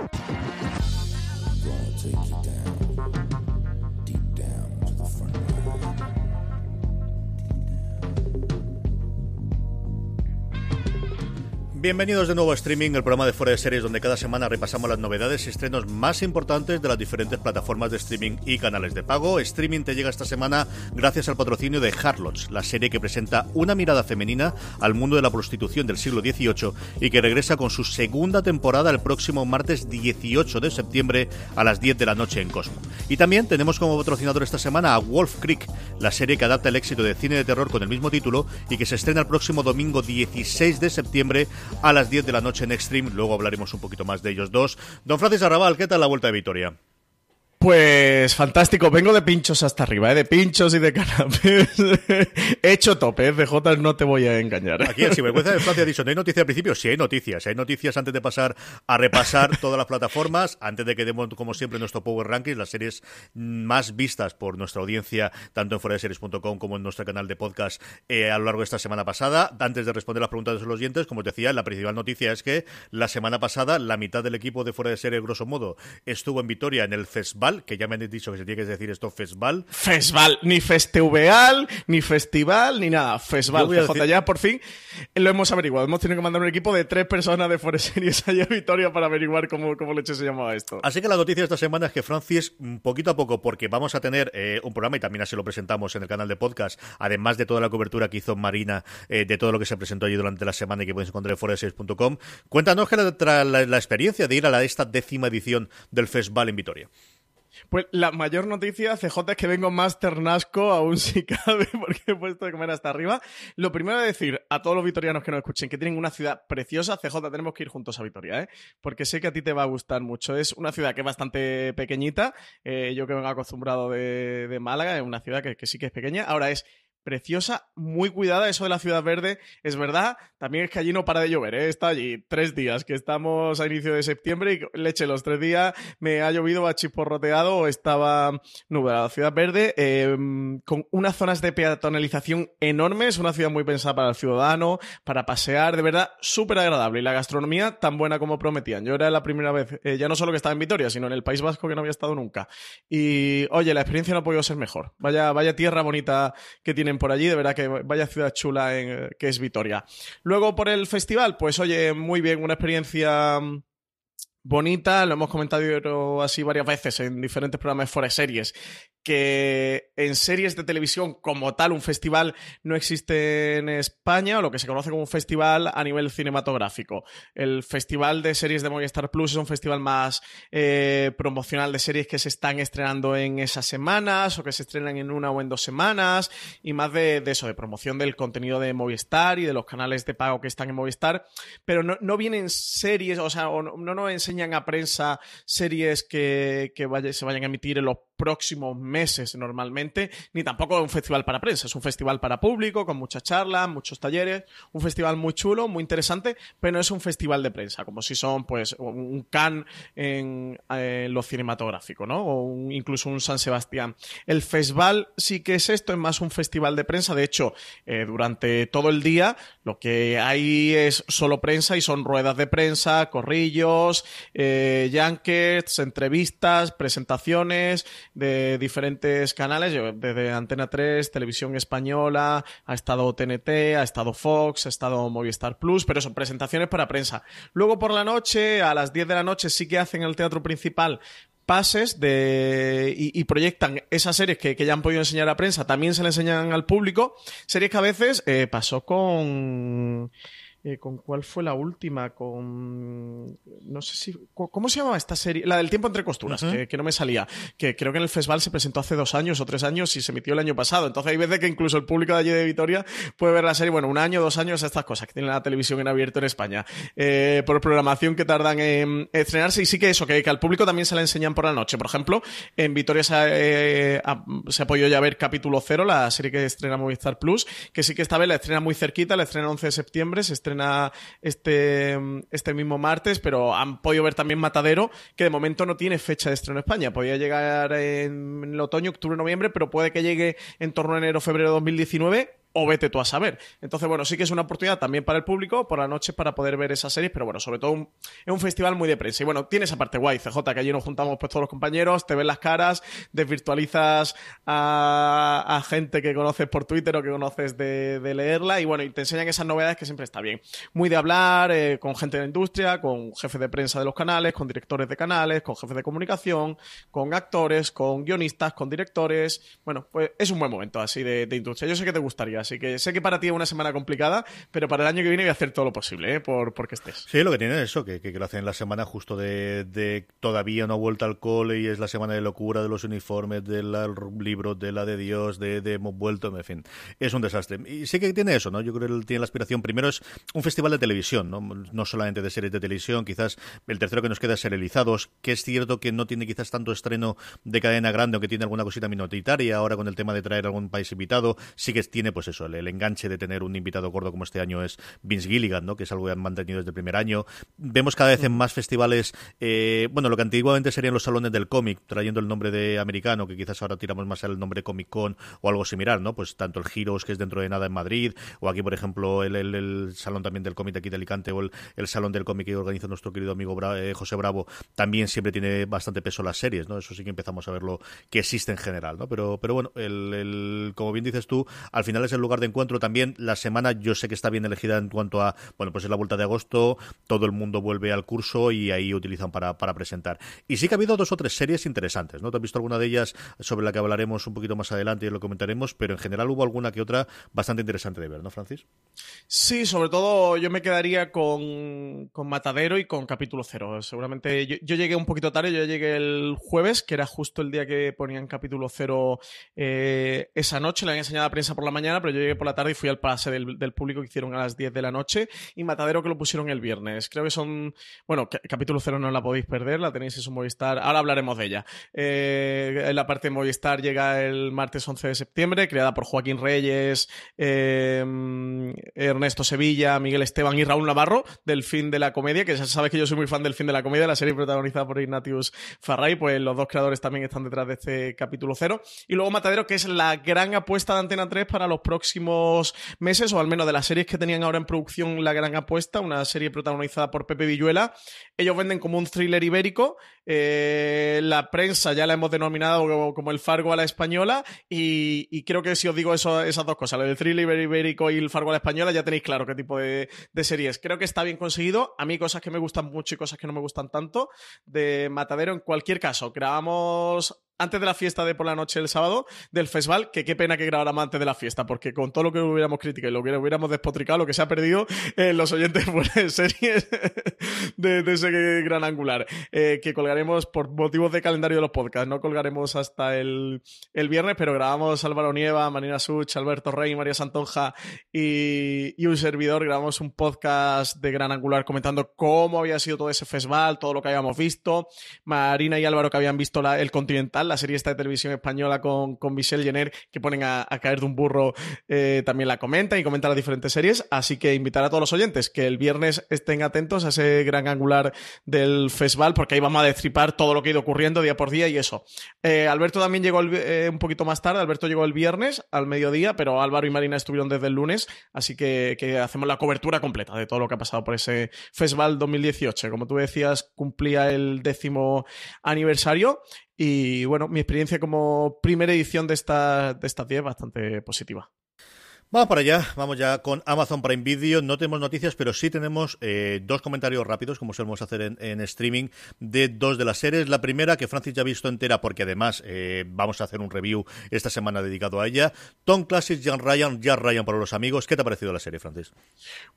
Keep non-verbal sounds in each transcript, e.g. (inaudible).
you. Bienvenidos de nuevo a Streaming, el programa de fuera de series donde cada semana repasamos las novedades y estrenos más importantes de las diferentes plataformas de streaming y canales de pago. Streaming te llega esta semana gracias al patrocinio de Harlots, la serie que presenta una mirada femenina al mundo de la prostitución del siglo XVIII y que regresa con su segunda temporada el próximo martes 18 de septiembre a las 10 de la noche en Cosmo. Y también tenemos como patrocinador esta semana a Wolf Creek, la serie que adapta el éxito de cine de terror con el mismo título y que se estrena el próximo domingo 16 de septiembre a las 10 de la noche en Extreme. Luego hablaremos un poquito más de ellos dos. Don Francis Arrabal, ¿qué tal la vuelta de Vitoria? Pues fantástico, vengo de pinchos hasta arriba, ¿eh? de pinchos y de canapés. (laughs) He hecho tope, ¿eh? BJ, no te voy a engañar. Aquí el sinvergüenza de Francia ha dicho, ¿no hay noticias al principio? Sí, hay noticias. Hay noticias antes de pasar a repasar (laughs) todas las plataformas, antes de que demos, como siempre, nuestro Power Rankings, las series más vistas por nuestra audiencia, tanto en foradeseries.com como en nuestro canal de podcast eh, a lo largo de esta semana pasada. Antes de responder las preguntas de los oyentes, como os decía, la principal noticia es que la semana pasada la mitad del equipo de Fuera de Series, grosso modo, estuvo en Vitoria en el festival que ya me han dicho que se tiene que decir esto festival. Festival, ni festival, ni festival, ni nada. Festival. CJ, ya por fin lo hemos averiguado. Hemos tenido que mandar un equipo de tres personas de Forest Series allá a Vitoria para averiguar cómo, cómo leche se llamaba esto. Así que la noticia de esta semana es que Francis, mm, poquito a poco, porque vamos a tener eh, un programa y también así lo presentamos en el canal de podcast, además de toda la cobertura que hizo Marina eh, de todo lo que se presentó allí durante la semana y que podéis encontrar en foreseries.com. Cuéntanos que la, la, la, experiencia de ir a la, esta décima edición del Festival en Vitoria. Pues la mayor noticia, CJ, es que vengo más ternasco aún si cabe, (laughs) porque he puesto de comer hasta arriba. Lo primero es decir a todos los vitorianos que nos escuchen que tienen una ciudad preciosa, CJ, tenemos que ir juntos a Vitoria, ¿eh? Porque sé que a ti te va a gustar mucho. Es una ciudad que es bastante pequeñita, eh, yo que vengo acostumbrado de, de Málaga, es una ciudad que, que sí que es pequeña. Ahora es preciosa, muy cuidada. Eso de la ciudad verde es verdad. También es que allí no para de llover. ¿eh? Está allí tres días, que estamos a inicio de septiembre y leche, los tres días me ha llovido, ha chisporroteado, estaba nublada. Ciudad verde, eh, con unas zonas de peatonalización enormes, una ciudad muy pensada para el ciudadano, para pasear, de verdad, súper agradable. Y la gastronomía tan buena como prometían. Yo era la primera vez, eh, ya no solo que estaba en Vitoria, sino en el País Vasco que no había estado nunca. Y oye, la experiencia no ha podido ser mejor. Vaya, vaya tierra bonita que tiene por allí, de verdad que vaya ciudad chula en, que es Vitoria. Luego por el festival, pues oye, muy bien, una experiencia mm, bonita, lo hemos comentado así varias veces en diferentes programas de Series, que en series de televisión como tal un festival no existe en España, o lo que se conoce como un festival a nivel cinematográfico. El festival de series de Movistar Plus es un festival más eh, promocional de series que se están estrenando en esas semanas o que se estrenan en una o en dos semanas y más de, eso, de promoción del contenido de Movistar y de los canales de pago que están en Movistar, pero no, no vienen series, o sea, no, no nos enseñan a prensa series que, que se vayan a emitir en los próximos meses normalmente, ni tampoco un festival para prensa, es un festival para público, con muchas charlas, muchos talleres, un festival muy chulo, muy interesante, pero no es un festival de prensa, como si son pues un Cannes en, lo cinematográfico, ¿no? O incluso un San Sebastián. El festival sí que es esto, es más un festival de prensa, de hecho, eh, durante todo el día lo que hay es solo prensa y son ruedas de prensa, corrillos, eh, entrevistas, presentaciones de diferentes canales, desde Antena 3, Televisión Española, ha estado TNT, ha estado Fox, ha estado Movistar Plus, pero son presentaciones para prensa. Luego por la noche, a las 10 de la noche, sí que hacen el teatro principal pases de y, proyectan esas series que, ya han podido enseñar a prensa, también se le enseñan al público, series que a veces eh, pasó con eh, ¿Con cuál fue la última? Con. No sé si. ¿Cómo se llamaba esta serie? La del tiempo entre costuras, que, no me salía. Que creo que en el festival se presentó hace dos años o tres años y se emitió el año pasado. Entonces hay veces que incluso el público de allí de Vitoria puede ver la serie, bueno, un año, dos años, estas cosas que tiene la televisión en abierto en España. Eh, por programación que tardan en estrenarse. Y sí que eso, que, al público también se la enseñan por la noche. Por ejemplo, en Vitoria se ha, eh, se ha podido ya ver capítulo cero, la serie que estrena Movistar Plus, que sí que esta vez la estrena muy cerquita, la estrena el 11 de septiembre, se estrena este, este mismo martes, pero han podido ver también Matadero, que de momento no tiene fecha de estreno en España. Podría llegar en el otoño, octubre, noviembre, pero puede que llegue en torno a enero, febrero de 2019 o vete tú a saber. Entonces, bueno, sí que es una oportunidad también para el público, por la noche, para poder ver esas series, pero bueno, sobre todo es un festival muy de prensa. Y bueno, tiene esa parte guay, CJ, que allí nos juntamos pues todos los compañeros, te ven las caras, desvirtualizas a, gente que conoces por Twitter o que conoces de, leerla, y bueno, y te enseñan esas novedades que siempre está bien. Muy de hablar eh, con gente de la industria, con jefes de prensa de los canales, con directores de canales, con jefes de comunicación, con actores, con guionistas, con directores. Bueno, pues es un buen momento así de industria. Yo sé que te gustaría Así que sé que para ti es una semana complicada, pero para el año que viene voy a hacer todo lo posible, ¿eh? Por, porque estés. Sí, lo que tiene es eso, que, que, lo hacen la semana justo de, todavía no vuelta al cole y es la semana de locura de los uniformes, del libro, de la de Dios, de, hemos vuelto, en fin. Es un desastre. Y sí que tiene eso, ¿no? Yo creo que tiene la aspiración. Primero es un festival de televisión, ¿no? No solamente de series de televisión, quizás el tercero que nos queda es serializados, que es cierto que no tiene quizás tanto estreno de cadena grande, aunque tiene alguna cosita minoritaria, ahora con el tema de traer algún país invitado, sí que tiene pues el, enganche de tener un invitado gordo como este año es Vince Gilligan, ¿no? Que es algo que han mantenido desde el primer año. Vemos cada vez en más festivales, eh, bueno, lo que antiguamente serían los salones del cómic, trayendo el nombre de americano, que quizás ahora tiramos más al nombre Comic Con o algo similar, ¿no? Pues tanto el Heroes, que es dentro de nada en Madrid, o aquí, por ejemplo, el, salón también del cómic aquí de Alicante, o el, salón del cómic que organiza nuestro querido amigo eh, José Bravo, también siempre tiene bastante peso las series, ¿no? Eso sí que empezamos a verlo que existe en general, ¿no? Pero, pero bueno, el, como bien dices tú, al final es el lugar de encuentro también. La semana yo sé que está bien elegida en cuanto a, bueno, pues es la vuelta de agosto, todo el mundo vuelve al curso y ahí utilizan para, para presentar. Y sí que ha habido dos o tres series interesantes, ¿no? ¿Te has visto alguna de ellas sobre la que hablaremos un poquito más adelante y lo comentaremos? Pero en general hubo alguna que otra bastante interesante de ver, ¿no, Francis? Sí, sobre todo yo me quedaría con, con Matadero y con Capítulo Cero. Seguramente yo, llegué un poquito tarde, yo llegué el jueves, que era justo el día que ponían Capítulo Cero eh, esa noche, le habían enseñado a prensa por la mañana, pero yo llegué por la tarde y fui al pase del, público que hicieron a las 10 de la noche y Matadero que lo pusieron el viernes. Creo que son, bueno, capítulo cero no la podéis perder, la tenéis en su Movistar, ahora hablaremos de ella. Eh, la parte de Movistar llega el martes 11 de septiembre, creada por Joaquín Reyes, eh, Ernesto Sevilla, Miguel Esteban y Raúl Navarro, del fin de la comedia, que ya sabes que yo soy muy fan del fin de la comedia, la serie protagonizada por Ignatius Farray, pues los dos creadores también están detrás de este capítulo cero. Y luego Matadero, que es la gran apuesta de Antena 3 para los próximos meses, o al menos de las series que tenían ahora en producción La Gran Apuesta, una serie protagonizada por Pepe Villuela. Ellos venden como un thriller ibérico. Eh, la prensa ya la hemos denominado como, el Fargo a la española. Y, creo que si os digo eso, esas dos cosas, lo del thriller ibérico y el Fargo a la española, ya tenéis claro qué tipo de, series. Creo que está bien conseguido. A mí cosas que me gustan mucho y cosas que no me gustan tanto. De Matadero, en cualquier caso, grabamos antes de la fiesta de por la noche el sábado del festival, que qué pena que grabáramos antes de la fiesta, porque con todo lo que hubiéramos criticado y lo que hubiéramos despotricado, lo que se ha perdido en los oyentes (laughs) de series de, ese gran angular, eh, que colgaremos por motivos de calendario de los podcasts, no colgaremos hasta el, viernes, pero grabamos Álvaro Nieva, Marina Such, Alberto Rey, María Santonja y, y un servidor, grabamos un podcast de gran angular comentando cómo había sido todo ese festival, todo lo que habíamos visto, Marina y Álvaro que habían visto el Continental, la serie esta de televisión española con, con Michelle Jenner, que ponen a, caer de un burro, eh, también la comenta y comenta las diferentes series. Así que invitar a todos los oyentes que el viernes estén atentos a ese gran angular del Fesval, porque ahí vamos a todo lo que ha ido ocurriendo día por día y eso. Eh, Alberto también llegó eh, un poquito más tarde, Alberto llegó el viernes al mediodía, pero Álvaro y Marina estuvieron desde el lunes, así que, hacemos la cobertura completa de todo lo que ha pasado por ese Festival 2018. Como tú decías, cumplía el décimo aniversario y bueno, mi experiencia como primera edición de, esta, de estas 10 bastante positiva. Vamos para allá, vamos ya con Amazon Prime Video. No tenemos noticias, pero sí tenemos eh, dos comentarios rápidos, como solemos hacer en, streaming, de dos de las series. La primera, que Francis ya ha visto entera, porque además eh, vamos a hacer un review esta semana dedicado a ella. Tom Classic, Jan Ryan, Jan Ryan para los amigos. ¿Qué te ha parecido la serie, Francis?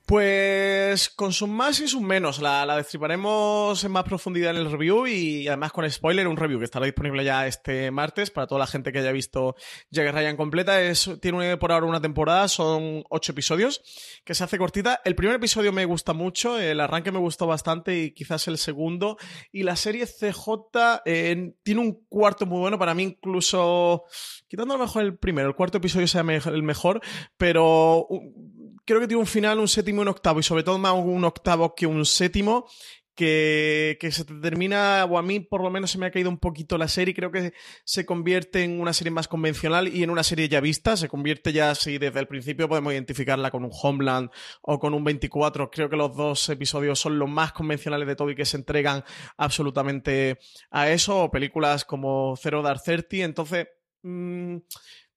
Pues con sus más y sus menos. La, destriparemos en más profundidad en el review y además con spoiler, un review que estará disponible ya este martes para toda la gente que haya visto Jack Ryan completa. Es, tiene por ahora una temporada son ocho episodios, que se hace cortita. El primer episodio me gusta mucho, el arranque me gustó bastante y quizás el segundo. Y la serie CJ eh, tiene un cuarto muy bueno, para mí incluso, quitando a lo mejor el primero, el cuarto episodio sea el mejor, pero creo que tiene un final, un séptimo y un octavo, y sobre todo más un octavo que un séptimo, que, se termina, o a mí por lo menos se me ha caído un poquito la serie, creo que se convierte en una serie más convencional y en una serie ya vista, se convierte ya así desde el principio podemos identificarla con un Homeland o con un 24, creo que los dos episodios son los más convencionales de todo y que se entregan absolutamente a eso, o películas como Zero Dark Thirty, entonces... Mm,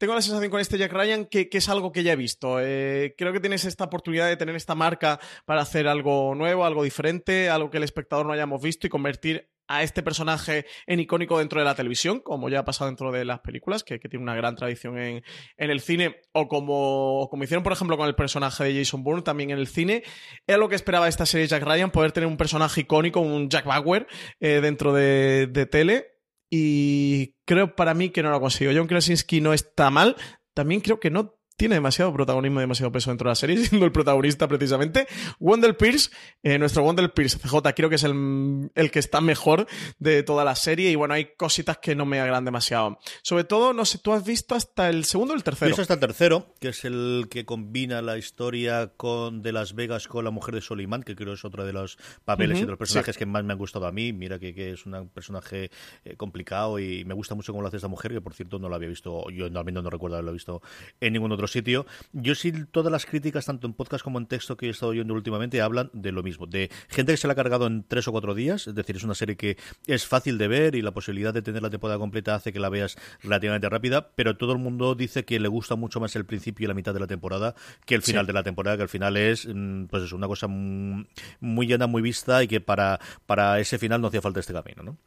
tengo la sensación con este Jack Ryan que, es algo que ya he visto. Eh, creo que tienes esta oportunidad de tener esta marca para hacer algo nuevo, algo diferente, algo que el espectador no hayamos visto y convertir a este personaje en icónico dentro de la televisión, como ya ha pasado dentro de las películas, que, tiene una gran tradición en, el cine, o como, como, hicieron, por ejemplo, con el personaje de Jason Bourne también en el cine. Era lo que esperaba esta serie Jack Ryan, poder tener un personaje icónico, un Jack Bauer, eh, dentro de, de tele y creo para mí que no lo ha conseguido. John Krasinski no está mal, también creo que no tiene demasiado protagonismo, demasiado peso dentro de la serie, (laughs) siendo el protagonista precisamente. Wendell Pierce, eh, nuestro Wendell Pierce CJ, creo que es el, el, que está mejor de toda la serie y bueno, hay cositas que no me agradan demasiado. Sobre todo, no sé, tú has visto hasta el segundo o el tercero. Visto hasta el tercero, que es el que combina la historia con de Las Vegas con la mujer de Solimán, que creo es otro de los papeles y de los personajes que más me han gustado a mí. Mira que, que es un personaje eh, complicado y me gusta mucho cómo lo hace esta mujer, que por cierto no la había visto, yo al menos no recuerdo haberlo visto en ningún otro sitio. Yo sí, todas las críticas, tanto en podcast como en texto que he estado oyendo últimamente, hablan de lo mismo, de gente que se la ha cargado en tres o cuatro días, es decir, es una serie que es fácil de ver y la posibilidad de tener la temporada completa hace que la veas relativamente rápida, pero todo el mundo dice que le gusta mucho más el principio y la mitad de la temporada que el final de la temporada, que al final es, mm, pues es una cosa muy llena, muy vista y que para, para ese final no hacía falta este camino, ¿no?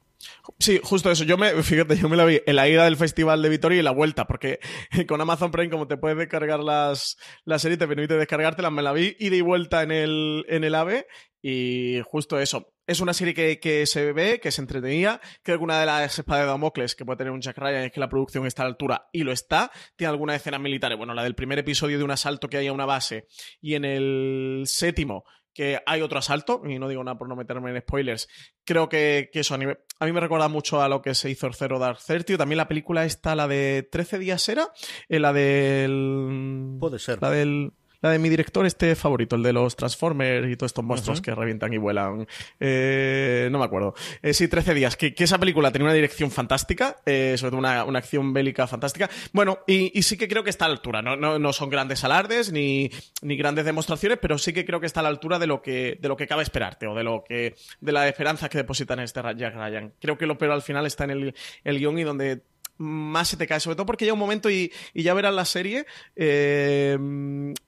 Sí, justo eso. Yo me, fíjate, yo me la vi en la ida del Festival de Vitoria y la vuelta, porque (laughs) con Amazon Prime, como te puedes descargar las, las series, te permite descargártelas, me la vi ida y vuelta en el, en el AVE y justo eso. Es una serie que, que, se ve, que se entretenía. Que una de las espadas de Damocles que puede tener un Jack Ryan es que la producción está a la altura y lo está. Tiene algunas escenas militares. Bueno, la del primer episodio de un asalto que hay a una base y en el séptimo que hay otro asalto, y no digo nada por no meterme en spoilers, creo que, eso a, mí me recuerda mucho a lo que se hizo Zero Dark Thirty, también la película está, la de 13 días era, eh, la del... Puede ser. La del... La de mi director este favorito, el de los Transformers y todos estos monstruos que revientan y vuelan. Eh, no me acuerdo. Eh, sí, 13 días. Que, esa película tenía una dirección fantástica, eh, sobre todo una, acción bélica fantástica. Bueno, y, sí que creo que está a la altura. No, no, son grandes alardes ni, ni, grandes demostraciones, pero sí que creo que está a la altura de lo que, de lo que cabe esperarte o de lo que, de la esperanza que depositan en este Jack Ryan. Creo que lo peor al final está en el, el guion y donde más se te cae, sobre todo porque llega un momento y, ya verás la serie eh,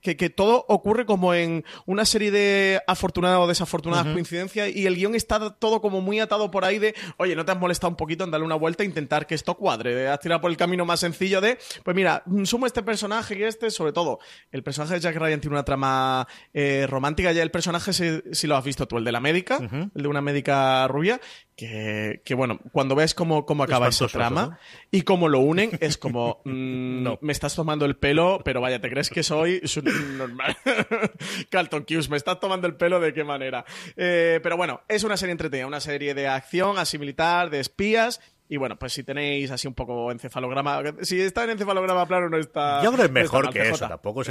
que, todo ocurre como en una serie de afortunadas o desafortunadas coincidencias y el guion está todo como muy atado por ahí de, oye, ¿no te has molestado un poquito en darle una vuelta e intentar que esto cuadre? Has tirado por el camino más sencillo de, pues mira, sumo este personaje y este, sobre todo, el personaje de Jack Ryan tiene una trama eh, romántica, ya el personaje, si, lo has visto tú, el de la médica, el de una médica rubia, que, que, bueno, cuando ves cómo, cómo acaba esa trama y cómo lo unen, es como, (laughs) mm, no. me estás tomando el pelo, pero vaya, ¿te crees que soy normal? (laughs) Carlton Cuse, me estás tomando el pelo de qué manera. Eh, pero bueno, es una serie entretenida, una serie de acción, así militar, de espías, Y bueno, pues si tenéis así un poco encefalograma, si está en encefalograma plano no está... Yo creo que es mejor que eso, tampoco,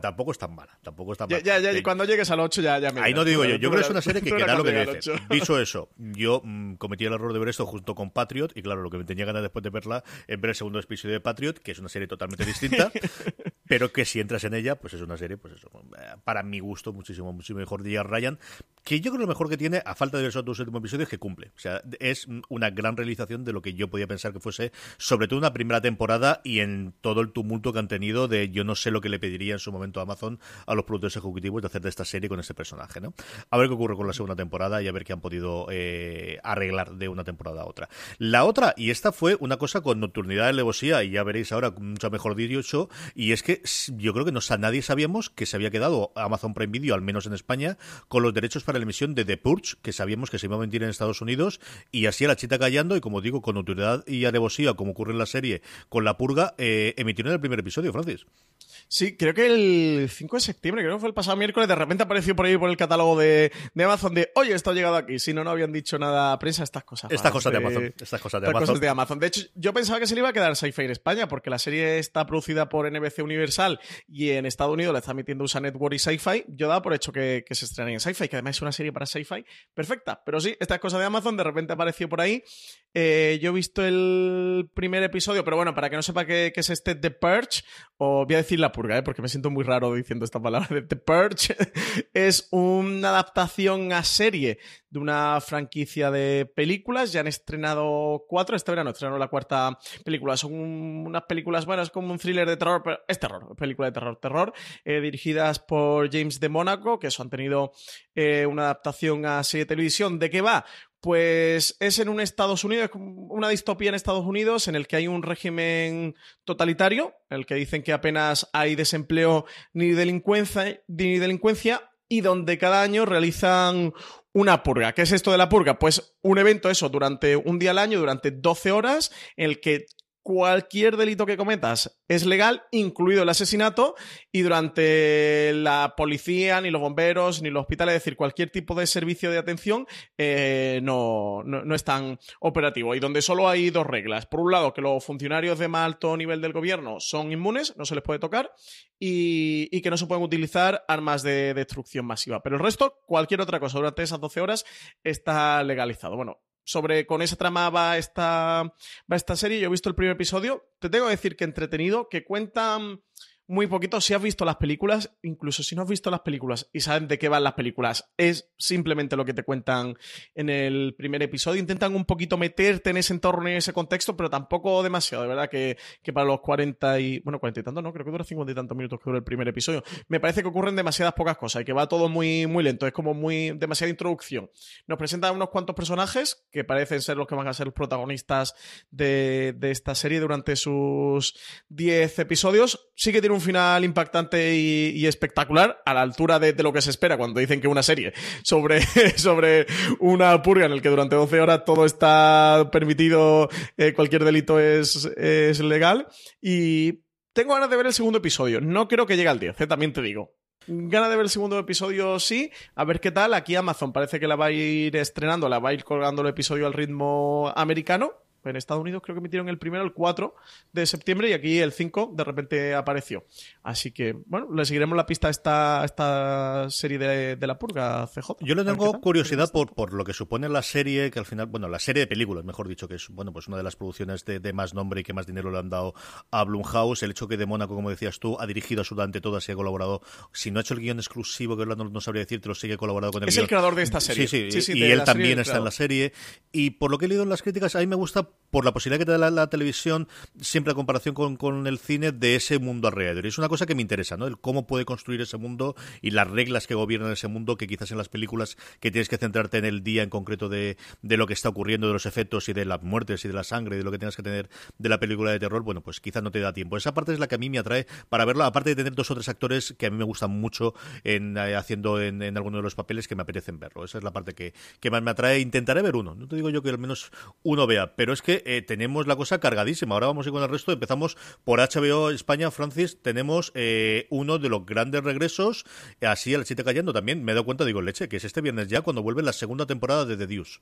tampoco es tan mala, tampoco es tan mala. Ya, ya, cuando llegues al 8 ya, ya me Ahí no digo yo, yo creo que es una serie que queda lo que merece. Dicho (laughs) eso, yo mm, cometí el error de ver esto junto con Patriot, y claro, lo que me tenía ganas después de verla es ver el segundo episodio de Patriot, que es una serie totalmente distinta, (laughs) pero que si entras en ella, pues es una serie, pues eso, para mi gusto, muchísimo, muchísimo mejor de Ryan, que yo creo que lo mejor que tiene, a falta de ver esos dos últimos episodios, es que cumple. O sea, es una gran realización de lo que yo podía pensar que fuese, sobre todo una primera temporada y en todo el tumulto que han tenido de yo no sé lo que le pediría en su momento a Amazon a los productores ejecutivos de hacer de esta serie con este personaje, ¿no? A ver qué ocurre con la segunda temporada y a ver qué han podido eh, arreglar de una temporada a otra. La otra, y esta fue una cosa con nocturnidad de levosía, y ya veréis ahora mucho mejor dicho, y es que yo creo que no, nadie sabíamos que se había quedado Amazon Prime Video, al menos en España, con los derechos para la emisión de The Purge, que sabíamos que se iba a mentir en Estados Unidos, y así a la chita callando, y como digo, con autoridad y alevosía, como ocurre en la serie, con la purga, eh, emitieron el primer episodio, Francis. Sí, creo que el 5 de septiembre, creo que fue el pasado miércoles, de repente apareció por ahí por el catálogo de, Amazon de, oye, esto ha llegado aquí. Si no, no habían dicho nada a prensa, estas cosas. Estas cosas de, Amazon. Estas cosas de Amazon. de Amazon. De hecho, yo pensaba que se le iba a quedar Sci-Fi en España, porque la serie está producida por NBC Universal y en Estados Unidos la está emitiendo USA Network y Sci-Fi. Yo daba por hecho que, se estrene en Sci-Fi, que además es una serie para Sci-Fi perfecta. Pero sí, estas cosas de Amazon de repente apareció por ahí. Eh, yo he visto el primer episodio, pero bueno, para que no sepa qué, es este The Purge, o voy a decir la purga, ¿eh? porque me siento muy raro diciendo esta palabra. The Purge (laughs) es una adaptación a serie de una franquicia de películas. Ya han estrenado cuatro, este verano estrenaron la cuarta película. Son unas películas buenas, como un thriller de terror, pero es terror, película de terror, terror, eh, dirigidas por James de Mónaco, que eso han tenido eh, una adaptación a serie de televisión. ¿De qué va? Pues es en un Estados Unidos, una distopía en Estados Unidos en el que hay un régimen totalitario, en el que dicen que apenas hay desempleo ni delincuencia, ni delincuencia y donde cada año realizan una purga. ¿Qué es esto de la purga? Pues un evento, eso, durante un día al año, durante 12 horas, en el que cualquier delito que cometas es legal, incluido el asesinato, y durante la policía, ni los bomberos, ni los hospitales, es decir, cualquier tipo de servicio de atención eh, no, no, es tan operativo. Y donde solo hay dos reglas. Por un lado, que los funcionarios de más alto nivel del gobierno son inmunes, no se les puede tocar, y, y que no se pueden utilizar armas de destrucción masiva. Pero el resto, cualquier otra cosa durante esas 12 horas está legalizado. Bueno, sobre con esa trama va esta, va esta serie. Yo he visto el primer episodio. Te tengo que decir que entretenido, que cuentan muy poquito. Si has visto las películas, incluso si no has visto las películas y saben de qué van las películas, es simplemente lo que te cuentan en el primer episodio. Intentan un poquito meterte en ese entorno, en ese contexto, pero tampoco demasiado. De verdad que, para los 40 y. Bueno, 40 y tantos, no, creo que dura 50 y tantos minutos que dura el primer episodio. Me parece que ocurren demasiadas pocas cosas y que va todo muy, muy lento. Es como muy. demasiada introducción. Nos presentan unos cuantos personajes que parecen ser los que van a ser los protagonistas de, de esta serie durante sus 10 episodios. Sí que tiene un un final impactante y, espectacular a la altura de, lo que se espera cuando dicen que una serie sobre, (laughs) sobre una purga en el que durante 12 horas todo está permitido, eh, cualquier delito es, es legal. Y tengo ganas de ver el segundo episodio. No creo que llegue al 10, eh, también te digo. Ganas de ver el segundo episodio, sí. A ver qué tal. Aquí Amazon parece que la va a ir estrenando, la va a ir colgando el episodio al ritmo americano en Estados Unidos creo que emitieron el primero el 4 de septiembre y aquí el 5 de repente apareció. Así que, bueno, le seguiremos la pista a esta, esta serie de, La Purga, CJ. Yo le tengo curiosidad por, por lo que supone la serie, que al final, bueno, la serie de películas, mejor dicho, que es, bueno, pues una de las producciones de, más nombre y que más dinero le han dado a Blumhouse. El hecho que de Mónaco, como decías tú, ha dirigido absolutamente todas y ha colaborado, si no ha hecho el guion exclusivo, que no, no sabría decirte, lo sigue colaborado con el Es el creador de esta serie. Sí, sí, y él también está en la serie. Y por lo que he leído en las críticas, a mí me gusta por la posibilidad que te da la, televisión, siempre a comparación con, el cine, de ese mundo alrededor. Y es una cosa que me interesa, ¿no? El cómo puede construir ese mundo y las reglas que gobiernan ese mundo, que quizás en las películas que tienes que centrarte en el día en concreto de, lo que está ocurriendo, de los efectos y de las muertes y de la sangre de lo que tienes que tener de la película de terror, bueno, pues quizás no te da tiempo. Esa parte es la que a mí me atrae para verlo, aparte de tener dos o tres actores que a mí me gustan mucho en, eh, haciendo en, alguno de los papeles que me apetecen verlo. Esa es la parte que, que más me atrae. Intentaré ver uno. No te digo yo que al menos uno vea, pero es que eh, tenemos la cosa cargadísima. Ahora vamos a ir con el resto. Empezamos por HBO España, Francis. Tenemos eh, uno de los grandes regresos. Así el chiste cayendo también. Me he dado cuenta, digo, leche, que es este viernes ya cuando vuelve la segunda temporada de The Deuce.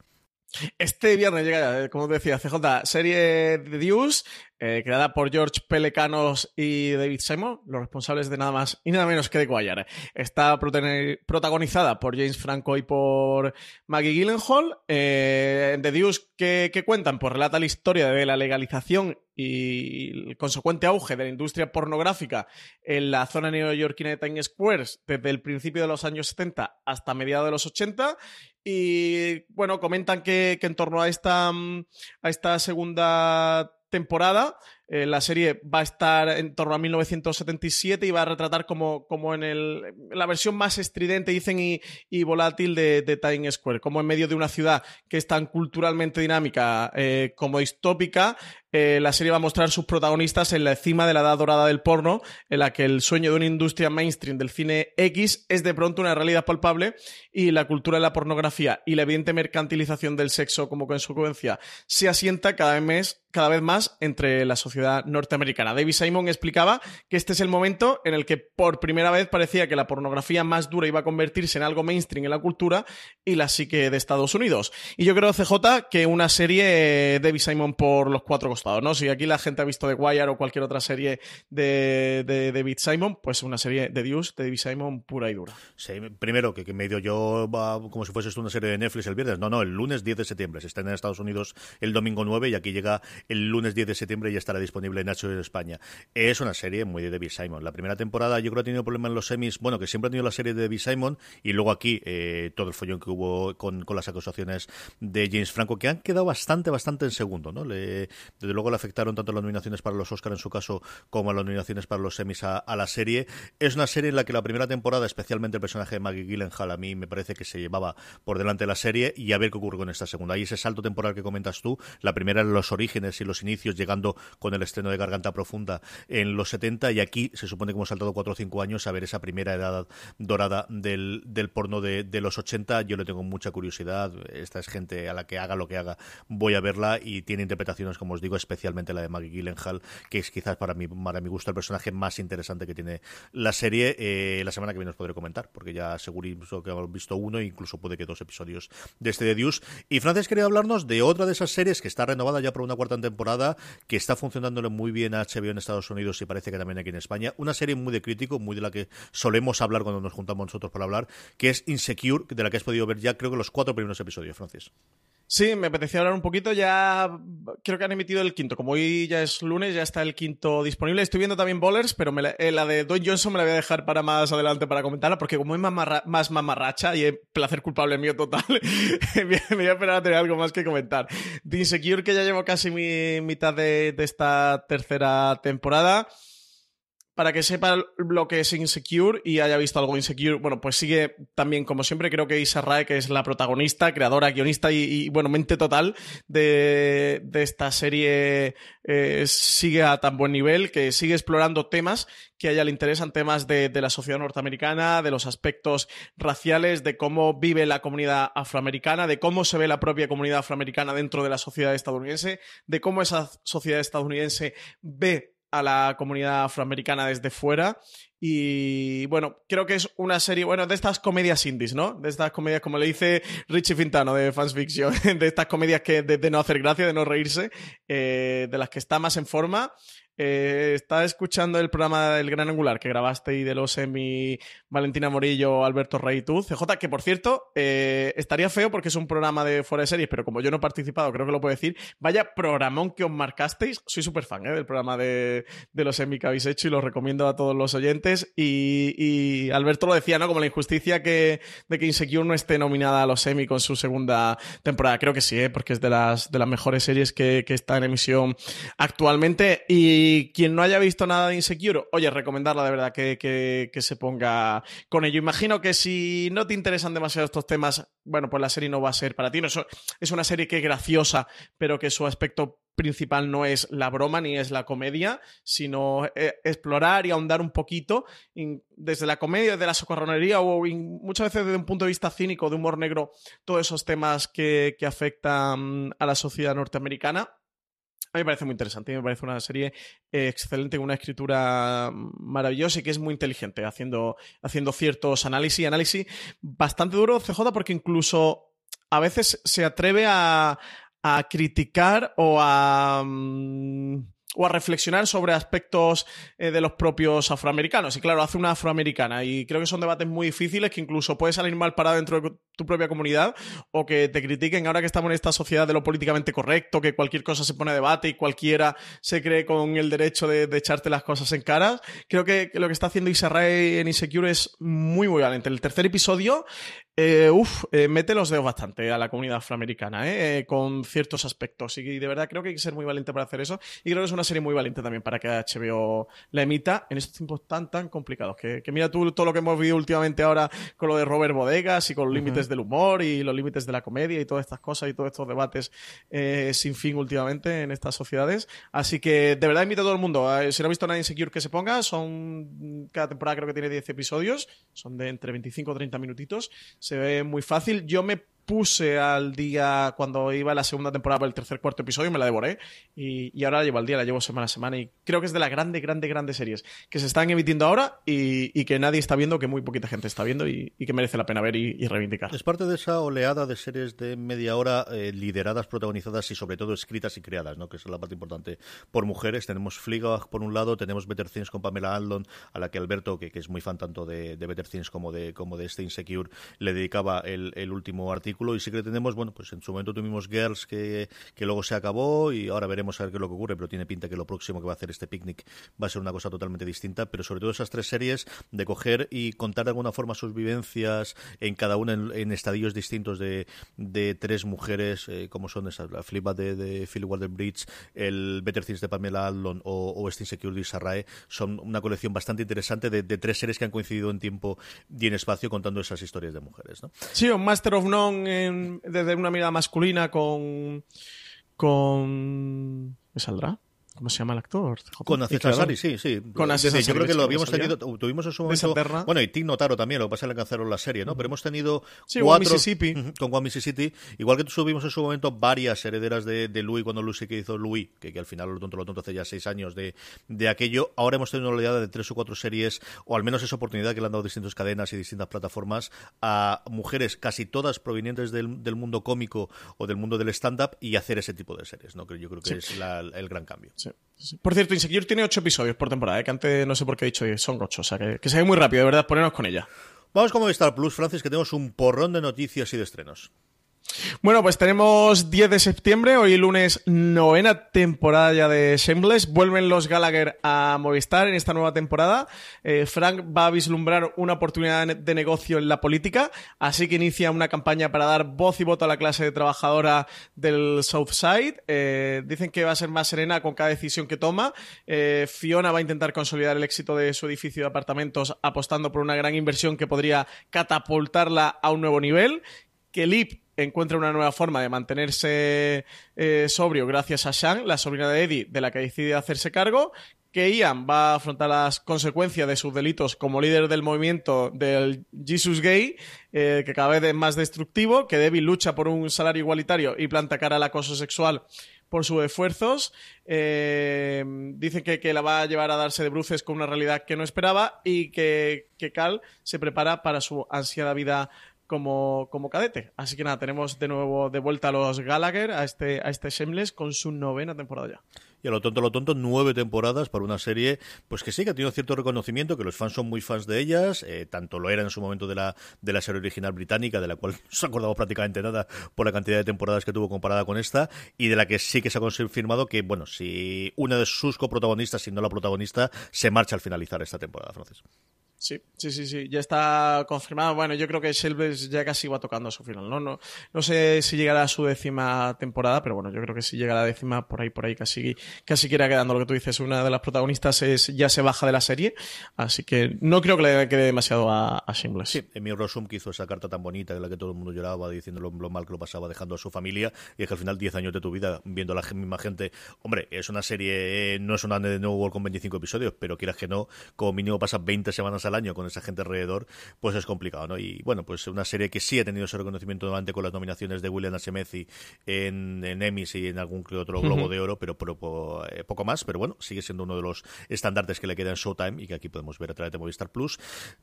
Este viernes llega, eh, como decía CJ, serie de Deuce, eh, creada por George Pelecanos y David Simon, los responsables de nada más y nada menos que de Wire. Está protagonizada por James Franco y por Maggie Gyllenhaal. Eh, Deuce, ¿qué, cuentan? Pues relata la historia de la legalización y el consecuente auge de la industria pornográfica en la zona neoyorquina de Times Square desde el principio de los años 70 hasta mediados de los 80 y bueno, comentan que, que en torno a esta, mm, a esta segunda temporada eh, la serie va a estar en torno a 1977 y va a retratar como, como en el, la versión más estridente, dicen, y, volátil de, Times Square, como en medio de una ciudad que es tan culturalmente dinámica eh, como distópica, eh, la serie va a mostrar sus protagonistas en la cima de la edad dorada del porno, en la que el sueño de una industria mainstream del cine X es de pronto una realidad palpable y la cultura de la pornografía y la evidente mercantilización del sexo como consecuencia se asienta cada vez, cada vez más entre la sociedad norteamericana. David Simon explicaba que este es el momento en el que por primera vez parecía que la pornografía más dura iba a convertirse en algo mainstream en la cultura y la psique de Estados Unidos. Y yo creo, CJ, que una serie David Simon por los cuatro costados, ¿no? Si aquí la gente ha visto The Wire o cualquier otra serie de, David Simon, pues una serie de Deuce de David Simon pura y dura. Sí, primero, que, que me dio yo como si fuese una serie de Netflix el viernes. No, no, el lunes 10 de septiembre. Se está en Estados Unidos el domingo 9 y aquí llega el lunes 10 de septiembre y estará disponible en HBO España. Es una serie muy de David Simon. La primera temporada yo creo que ha tenido problemas en los semis, bueno, que siempre ha tenido la serie de David Simon y luego aquí eh, todo el follón que hubo con, las acusaciones de James Franco, que han quedado bastante, bastante en segundo, ¿no? Desde luego le afectaron tanto las nominaciones para los Oscars en su caso como las nominaciones para los semis a, la serie. Es una serie en la que la primera temporada, especialmente el personaje de Maggie Gyllenhaal, a mí me parece que se llevaba por delante de la serie y a ver qué ocurre con esta segunda. Y ese salto temporal que comentas tú, la primera en los orígenes y los inicios, llegando con el estreno de Garganta Profunda en los 70 y aquí se supone que hemos saltado 4 o 5 años a ver esa primera edad dorada del, del porno de, los 80. Yo le tengo mucha curiosidad. Esta es gente a la que haga lo que haga, voy a verla y tiene interpretaciones, como os digo, especialmente la de Maggie Gyllenhaal, que es quizás para mí, para mi gusto, el personaje más interesante que tiene la serie. Eh, la semana que viene os podré comentar, porque ya seguro que hemos visto uno e incluso puede que dos episodios de este de Deuce. Y Francis quería hablarnos de otra de esas series que está renovada ya por una cuarta temporada, que está funcionándole muy bien a HBO en Estados Unidos y parece que también aquí en España. Una serie muy de crítico, muy de la que solemos hablar cuando nos juntamos nosotros para hablar, que es Insecure, de la que has podido ver ya creo que los cuatro primeros episodios, Francis. Sí, me apetecía hablar un poquito. Ya creo que han emitido el quinto. Como hoy ya es lunes, ya está el quinto disponible. Estoy viendo también Bowlers, pero eh, la, de Don Johnson me la voy a dejar para más adelante para comentarla, porque como es más mamarracha y es placer culpable mío total, (laughs) me voy a esperar a tener algo más que comentar. The Insecure, que ya llevo casi mi mitad de esta tercera temporada para que sepa lo que es Insecure y haya visto algo Insecure, bueno, pues sigue también, como siempre, creo que Isa Rae, que es la protagonista, creadora, guionista y, bueno, mente total de, esta serie, eh, sigue a tan buen nivel, que sigue explorando temas que a ella le interesan, temas de, de la sociedad norteamericana, de los aspectos raciales, de cómo vive la comunidad afroamericana, de cómo se ve la propia comunidad afroamericana dentro de la sociedad estadounidense, de cómo esa sociedad estadounidense ve a la comunidad afroamericana desde fuera. Y bueno, creo que es una serie, bueno, de estas comedias indies, ¿no? De estas comedias, como le dice Richie Fintano de Fans Fiction, (laughs) de estas comedias que de, no hacer gracia, de no reírse, eh, de las que está más en forma eh, estaba escuchando el programa del Gran Angular que grabaste y de los semi Valentina Morillo, Alberto Rey CJ, que por cierto, eh, estaría feo porque es un programa de fuera de series, pero como yo no he participado, creo que lo puedo decir. Vaya programón que os marcasteis. Soy súper fan ¿eh? del programa de, los semi que habéis hecho y lo recomiendo a todos los oyentes. Y, Alberto lo decía, ¿no? Como la injusticia que, de que Insecure no esté nominada a los semi con su segunda temporada. Creo que sí, porque es de las, de las mejores series que, que está en emisión actualmente. Y y quien no haya visto nada de Insecure, oye, recomendarla de verdad que, se ponga con ello. Imagino que si no te interesan demasiado estos temas, bueno, pues la serie no va a ser para ti. Es una serie que es graciosa, pero que su aspecto principal no es la broma ni es la comedia, sino eh, explorar y ahondar un poquito desde la comedia, desde la socorronería o muchas veces desde un punto de vista cínico, de humor negro, todos esos temas que, que afectan a la sociedad norteamericana a mí me parece muy interesante, me parece una serie excelente, una escritura maravillosa y que es muy inteligente, haciendo, haciendo ciertos análisis, análisis bastante duro, CJ, porque incluso a veces se atreve a, a criticar o a... Mm, o a reflexionar sobre aspectos eh, de los propios afroamericanos. Y claro, hace una afroamericana. Y creo que son debates muy difíciles que incluso puede salir mal parado dentro de tu propia comunidad o que te critiquen ahora que estamos en esta sociedad de lo políticamente correcto, que cualquier cosa se pone a debate y cualquiera se cree con el derecho de, echarte las cosas en cara. Creo que, lo que está haciendo Ray en Insecure es muy, muy valiente. El tercer episodio eh, uf, eh, mete los dedos bastante a la comunidad afroamericana, eh, eh, con ciertos aspectos. Y de verdad creo que hay que ser muy valiente para hacer eso. Y creo que es una serie muy valiente también para que HBO la emita en estos tiempos tan, tan complicados. Que, mira tú todo lo que hemos vivido últimamente ahora con lo de Robert Bodegas y con los límites del humor y los límites de la comedia y todas estas cosas y todos estos debates sin fin últimamente en estas sociedades. Así que de verdad invito a todo el mundo. si no ha visto nadie Insecure que se ponga, son cada temporada creo que tiene 10 episodios, son de entre 25 o 30 minutitos se ve muy fácil. Yo me puse al día cuando iba la segunda temporada por el tercer cuarto episodio, me la devoré y, ahora la llevo al día, la llevo semana a semana y creo que es de las grandes, grandes, grandes series que se están emitiendo ahora y, que nadie está viendo, que muy poquita gente está viendo y, que merece la pena ver y, reivindicar. Es parte de esa oleada de series de media hora eh, lideradas, protagonizadas y sobre todo escritas y creadas, ¿no? que es la parte importante por mujeres. Tenemos Fleabag por un lado, tenemos Better Things con Pamela Aldon, a la que Alberto, que, es muy fan tanto de, Better Things como de, como de este Insecure, le dedicaba el, el último artículo y sí que tenemos, bueno, pues en su momento tuvimos Girls que, que luego se acabó y ahora veremos a ver qué es lo que ocurre, pero tiene pinta que lo próximo que va a hacer este picnic va a ser una cosa totalmente distinta, pero sobre todo esas tres series de coger y contar de alguna forma sus vivencias en cada una en, estadios distintos de, de tres mujeres, eh, como son esas, la Flipa de, de Philip Walter Bridge, el Better Things de Pamela Adlon o, o Insecure de Sarrae, son una colección bastante interesante de, de, tres series que han coincidido en tiempo y en espacio contando esas historias de mujeres. ¿no? Sí, un Master of None desde una mirada masculina con. con. ¿Me saldrá? ¿Cómo se llama el actor? Con Aziz Ansari, sí, sí. Con Aziz Yo creo que lo habíamos tenido, tuvimos en su momento... Bueno, y Tig Notaro también, lo que pasa es que cancelaron la serie, ¿no? Pero hemos tenido sí, cuatro... Mississippi. Con One Mississippi. Igual que subimos en su momento varias herederas de, de Louis, cuando Lucy que hizo Louis, que, que, al final lo tonto lo tonto hace ya seis años de, de aquello. Ahora hemos tenido una oleada de tres o cuatro series, o al menos esa oportunidad que le han dado distintas cadenas y distintas plataformas a mujeres, casi todas provenientes del, del mundo cómico o del mundo del stand-up, y hacer ese tipo de series, ¿no? Que yo creo que es el gran cambio. Sí. Por cierto, Insecure tiene ocho episodios por temporada, ¿eh? que antes no sé por qué he dicho son ocho, o sea que, que se ve muy rápido, de verdad, ponernos con ella. Vamos con Star Plus, Francis, que tenemos un porrón de noticias y de estrenos. Bueno, pues tenemos 10 de septiembre, hoy lunes, novena temporada ya de Shameless. Vuelven los Gallagher a Movistar en esta nueva temporada. Eh, Frank va a vislumbrar una oportunidad de negocio en la política, así que inicia una campaña para dar voz y voto a la clase trabajadora del Southside. Eh, dicen que va a ser más serena con cada decisión que toma. Eh, Fiona va a intentar consolidar el éxito de su edificio de apartamentos apostando por una gran inversión que podría catapultarla a un nuevo nivel. Que encuentra una nueva forma de mantenerse eh, sobrio gracias a Shang, la sobrina de Eddie, de la que decide hacerse cargo, que Ian va a afrontar las consecuencias de sus delitos como líder del movimiento del Jesus Gay, eh, que cada vez es más destructivo, que Debbie lucha por un salario igualitario y planta cara al acoso sexual por sus esfuerzos. Eh, dicen que, que, la va a llevar a darse de bruces con una realidad que no esperaba y que, que Cal se prepara para su ansiada vida como, como cadete. Así que nada, tenemos de nuevo de vuelta a los Gallagher, a este, a este con su novena temporada ya. Y a lo tonto, lo tonto, nueve temporadas para una serie, pues que sí que ha tenido cierto reconocimiento, que los fans son muy fans de ellas, eh, tanto lo era en su momento de la, de la serie original británica, de la cual (laughs) no se acordamos prácticamente nada por la cantidad de temporadas que tuvo comparada con esta, y de la que sí que se ha confirmado que, bueno, si una de sus coprotagonistas, si no la protagonista, se marcha al finalizar esta temporada, Francis. Sí, sí, sí, sí, ya está confirmado. Bueno, yo creo que Shelves ya casi va tocando a su final, ¿no? No, no sé si llegará a su décima temporada, pero bueno, yo creo que si llega a la décima, por ahí, por ahí, casi, casi quiera quedando lo que tú dices. Una de las protagonistas es, ya se baja de la serie, así que no creo que le quede demasiado a, a Shameless. Sí, Emil Rossum que hizo esa carta tan bonita en la que todo el mundo lloraba diciendo lo, mal que lo pasaba dejando a su familia, y es que al final 10 años de tu vida viendo a la misma gente, hombre, es una serie, no es una de World con 25 episodios, pero quieras que no, como mínimo pasas 20 semanas al año con esa gente alrededor, pues es complicado, ¿no? Y bueno, pues una serie que sí ha tenido ese reconocimiento durante con las nominaciones de William Asemezi en, en Emmys y en algún que otro Globo de Oro, pero, eh, poco más, pero bueno, sigue siendo uno de los estandartes que le queda en Showtime y que aquí podemos ver a través de Movistar Plus.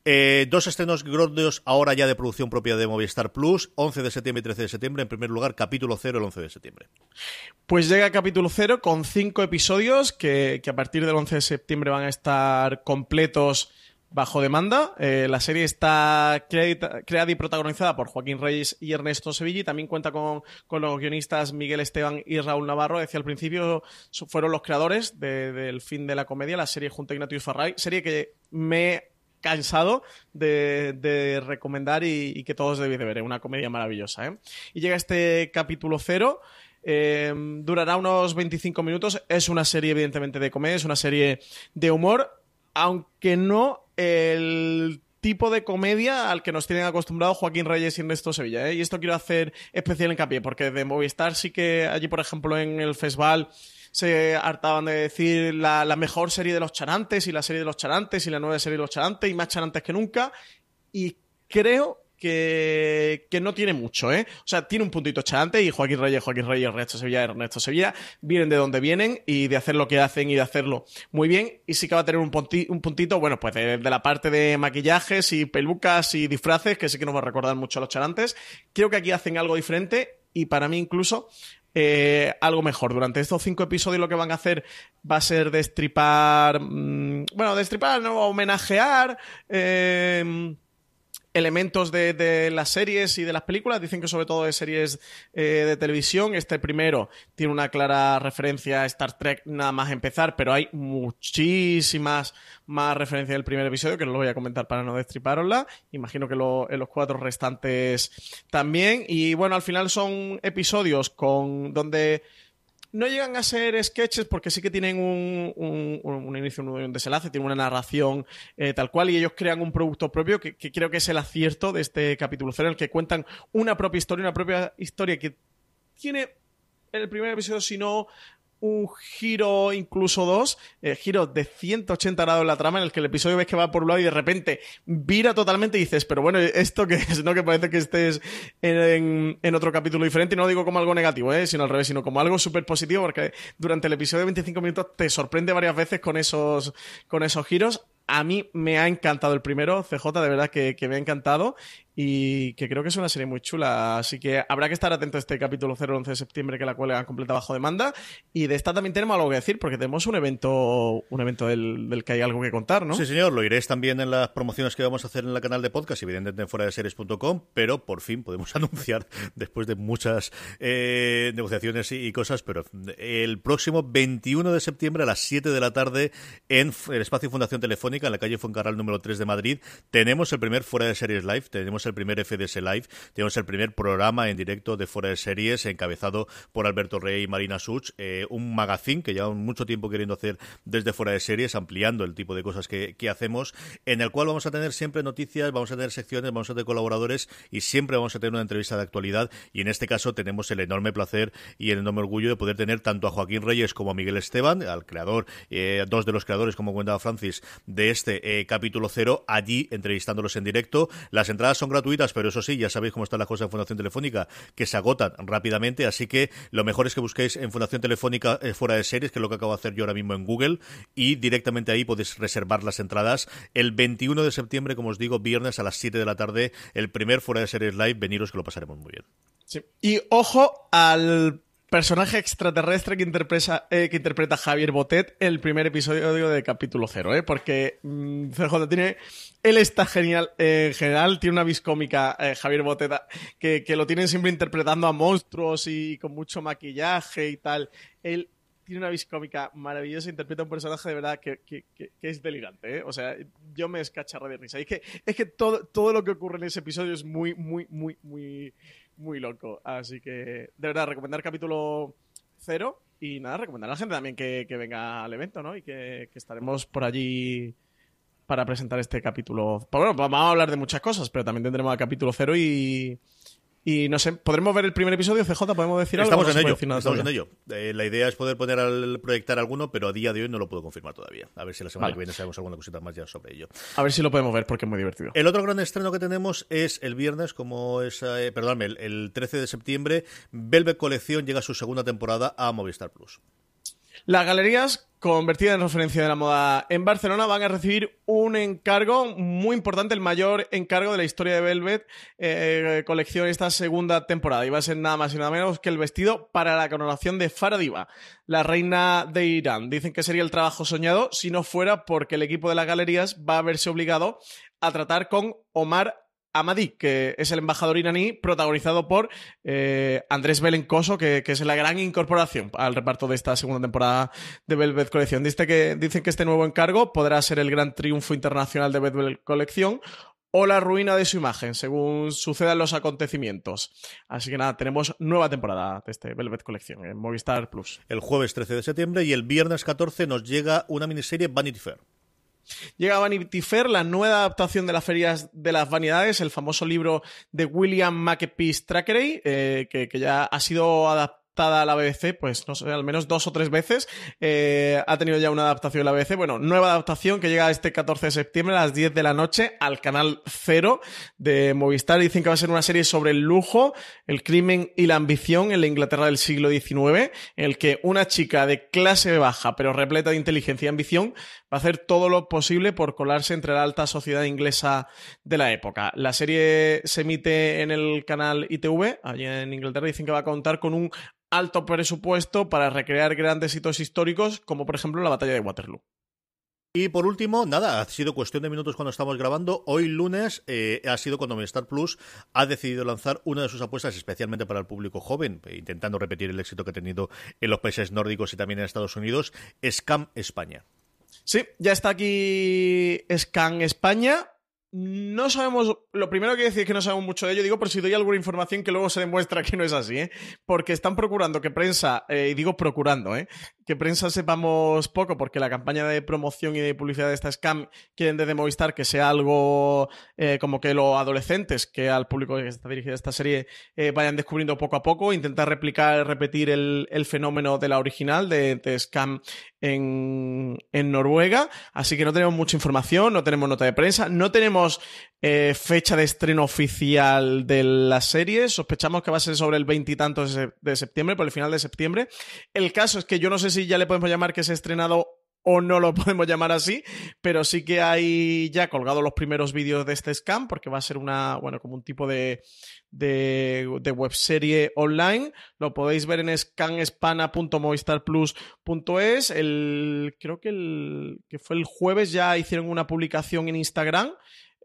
Eh, dos estrenos grandes ahora ya de producción propia de Movistar Plus, 11 de septiembre y 13 de septiembre. En primer lugar, capítulo 0 el 11 de septiembre. Pues llega capítulo 0 con cinco episodios que, que a partir del 11 de septiembre van a estar completos bajo demanda. Eh, la serie está creada y protagonizada por Joaquín Reyes y Ernesto Sevilla también cuenta con, los guionistas Miguel Esteban y Raúl Navarro. Decía al principio, fueron los creadores del fin de la comedia, la serie junto a Ignatius Farray, serie que me cansado de, recomendar y, que todos debéis de ver. Es una comedia maravillosa. ¿eh? Y llega este capítulo cero. Eh, durará unos 25 minutos. Es una serie, evidentemente, de comedia, es una serie de humor aunque no el tipo de comedia al que nos tienen acostumbrados Joaquín Reyes y Ernesto Sevilla. ¿eh? Y esto quiero hacer especial hincapié, porque de Movistar sí que allí, por ejemplo, en el festival se hartaban de decir la, la, mejor serie de los charantes y la serie de los charantes y la nueva serie de los charantes y más charantes que nunca. Y creo que, no tiene mucho, ¿eh? O sea, tiene un puntito chante y Joaquín Reyes, Joaquín Reyes, Ernesto Sevilla, Ernesto Sevilla, vienen de donde vienen y de hacer lo que hacen y de hacerlo muy bien. Y sí que va a tener un, un puntito, bueno, pues de, la parte de maquillajes y pelucas y disfraces, que sí que nos va a recordar mucho a los charantes. Creo que aquí hacen algo diferente y para mí incluso eh, algo mejor. Durante estos cinco episodios lo que van a hacer va a ser destripar, mm, bueno, destripar, ¿no? homenajear, eh, elementos de, las series y de las películas. Dicen que sobre todo de series eh, de televisión. Este primero tiene una clara referencia a Star Trek nada más empezar, pero hay muchísimas más referencias del primer episodio que no lo voy a comentar para no destriparosla. Imagino que en los cuatro restantes también. Y bueno, al final son episodios con donde no llegan a ser sketches porque sí que tienen un, un, inicio, un desenlace, tienen una narración eh, tal cual y ellos crean un producto propio que, que, creo que es el acierto de este capítulo cero en el que cuentan una propia historia, una propia historia que tiene en el primer episodio, si no un giro, incluso dos, eh, giro de 180 grados en la trama, en el que el episodio ves que va por un lado y de repente vira totalmente y dices, pero bueno, esto que es, que parece que estés en, otro capítulo diferente, y no lo digo como algo negativo, eh, sino al revés, sino como algo súper positivo, porque durante el episodio de 25 minutos te sorprende varias veces con esos, con esos giros. A mí me ha encantado el primero, CJ, de verdad que, que me ha encantado y que creo que es una serie muy chula. Así que habrá que estar atento a este capítulo 0 11 de septiembre que la cuelga completa bajo demanda. Y de esta también tenemos algo que decir porque tenemos un evento un evento del, que hay algo que contar, ¿no? Sí, señor. Lo iréis también en las promociones que vamos a hacer en el canal de podcast, evidentemente en fuera de series.com, pero por fin podemos (laughs) anunciar, después de muchas eh, negociaciones y, cosas, pero el próximo 21 de septiembre a las 7 de la tarde en el espacio Fundación Telefónica, en la calle Fuencarral número 3 de Madrid, tenemos el primer fuera de series live. Tenemos el primer FDS Live, tenemos el primer programa en directo de Fuera de Series, encabezado por Alberto Rey y Marina Such, eh, un magazine que llevamos mucho tiempo queriendo hacer desde Fuera de Series, ampliando el tipo de cosas que, hacemos, en el cual vamos a tener siempre noticias, vamos a tener secciones, vamos a tener colaboradores y siempre vamos a tener una entrevista de actualidad. Y en este caso tenemos el enorme placer y el enorme orgullo de poder tener tanto a Joaquín Reyes como a Miguel Esteban, al creador, eh, dos de los creadores, como comentaba Francis, de este eh, capítulo cero, allí entrevistándolos en directo. Las entradas son gratuitas, pero eso sí, ya sabéis cómo está la cosa en Fundación Telefónica, que se agotan rápidamente, así que lo mejor es que busquéis en Fundación Telefónica eh, fuera de series, que es lo que acabo de hacer yo ahora mismo en Google, y directamente ahí podéis reservar las entradas. El 21 de septiembre, como os digo, viernes a las 7 de la tarde, el primer fuera de series live, veniros que lo pasaremos muy bien. Y ojo al personaje extraterrestre que interpreta, eh, que interpreta Javier Botet el primer episodio de capítulo cero, ¿eh? porque mm, CJ tiene. Él está genial eh, en general, tiene una vis cómica, eh, Javier Botet, que, que lo tienen siempre interpretando a monstruos y con mucho maquillaje y tal. Él tiene una vis cómica maravillosa, interpreta un personaje de verdad que, es delirante, ¿eh? O sea, yo me escacharro de risa. Y es que, es que todo, todo lo que ocurre en ese episodio es muy, muy, muy, muy muy loco. Así que, de verdad, recomendar capítulo cero. Y nada, recomendar a la gente también que, venga al evento, ¿no? Y que, estaremos por allí para presentar este capítulo. Pues bueno, vamos a hablar de muchas cosas, pero también tendremos el capítulo cero y, Y no sé, ¿podremos ver el primer episodio, CJ? ¿Podemos decir algo? Estamos en ello. Estamos en ello. Eh, la idea es poder poner al proyectar alguno, pero a día de hoy no lo puedo confirmar todavía. A ver si la semana que viene sabemos alguna cosita más ya sobre ello. A ver si lo podemos ver porque es muy divertido. El otro gran estreno que tenemos es el viernes, como es, eh, perdóname, el, el 13 de septiembre, Velvet Colección llega a su segunda temporada a Movistar Plus. Las galerías, convertidas en referencia de la moda en Barcelona, van a recibir un encargo muy importante, el mayor encargo de la historia de Velvet eh, colección esta segunda temporada. Y va a ser nada más y nada menos que el vestido para la coronación de Farah la reina de Irán. Dicen que sería el trabajo soñado si no fuera porque el equipo de las galerías va a verse obligado a tratar con Omar Amadi, que es el embajador iraní, protagonizado por eh, Andrés Belencoso, que, es la gran incorporación al reparto de esta segunda temporada de Velvet. Dice que, dicen que este nuevo encargo podrá ser el gran triunfo internacional de Velvet Colección o la ruina de su imagen, según sucedan los acontecimientos. Así que nada, tenemos nueva temporada de este Velvet Colección en Movistar Plus. El jueves 13 de septiembre y el viernes 14 nos llega una miniserie Vanity Fair. Llega Vanity Fair, la nueva adaptación de las ferias de las vanidades, el famoso libro de William Makepeace Thackeray, eh, que, que, ya ha sido adaptado a la BBC, pues no sé, al menos dos o tres veces. Eh, ha tenido ya una adaptación de la BBC. Bueno, nueva adaptación que llega este 14 de septiembre a las 10 de la noche al canal Cero de Movistar. Dicen que va a ser una serie sobre el lujo, el crimen y la ambición en la Inglaterra del siglo XIX, en el que una chica de clase baja, pero repleta de inteligencia y ambición, va a hacer todo lo posible por colarse entre la alta sociedad inglesa de la época. La serie se emite en el canal ITV, allí en Inglaterra. Dicen que va a contar con un alto presupuesto para recrear grandes hitos históricos, como por ejemplo la batalla de Waterloo. Y por último, nada, ha sido cuestión de minutos cuando estamos grabando. Hoy lunes eh, ha sido cuando Movistar Plus ha decidido lanzar una de sus apuestas especialmente para el público joven, eh, intentando repetir el éxito que ha tenido en los países nórdicos y también en Estados Unidos, Scam España. Sí, ya está aquí Scam España. No sabemos, lo primero que decir es que no sabemos mucho de ello, digo por si doy alguna información que luego se demuestra que no es así, ¿eh? porque están procurando que prensa, eh, y digo procurando, ¿eh? que prensa sepamos poco, porque la campaña de promoción y de publicidad de esta scam quieren desde Movistar que sea algo eh, como que los adolescentes, que al público que está dirigida esta serie, eh, vayan descubriendo poco a poco, intentar replicar, repetir el, fenómeno de la original de, de scam en, en Noruega, así que no tenemos mucha información, no tenemos nota de prensa, no tenemos eh, fecha de estreno oficial de la serie. Sospechamos que va a ser sobre el veintitantos de septiembre, por el final de septiembre. El caso es que yo no sé si ya le podemos llamar que se ha estrenado o no lo (laughs) podemos llamar así, pero sí que hay ya colgados los primeros vídeos de este scam, porque va a ser una, bueno, como un tipo de, de, de webserie online. Lo podéis ver en scanespana.movistarplus.es. El, creo que, el, que fue el jueves ya hicieron una publicación en Instagram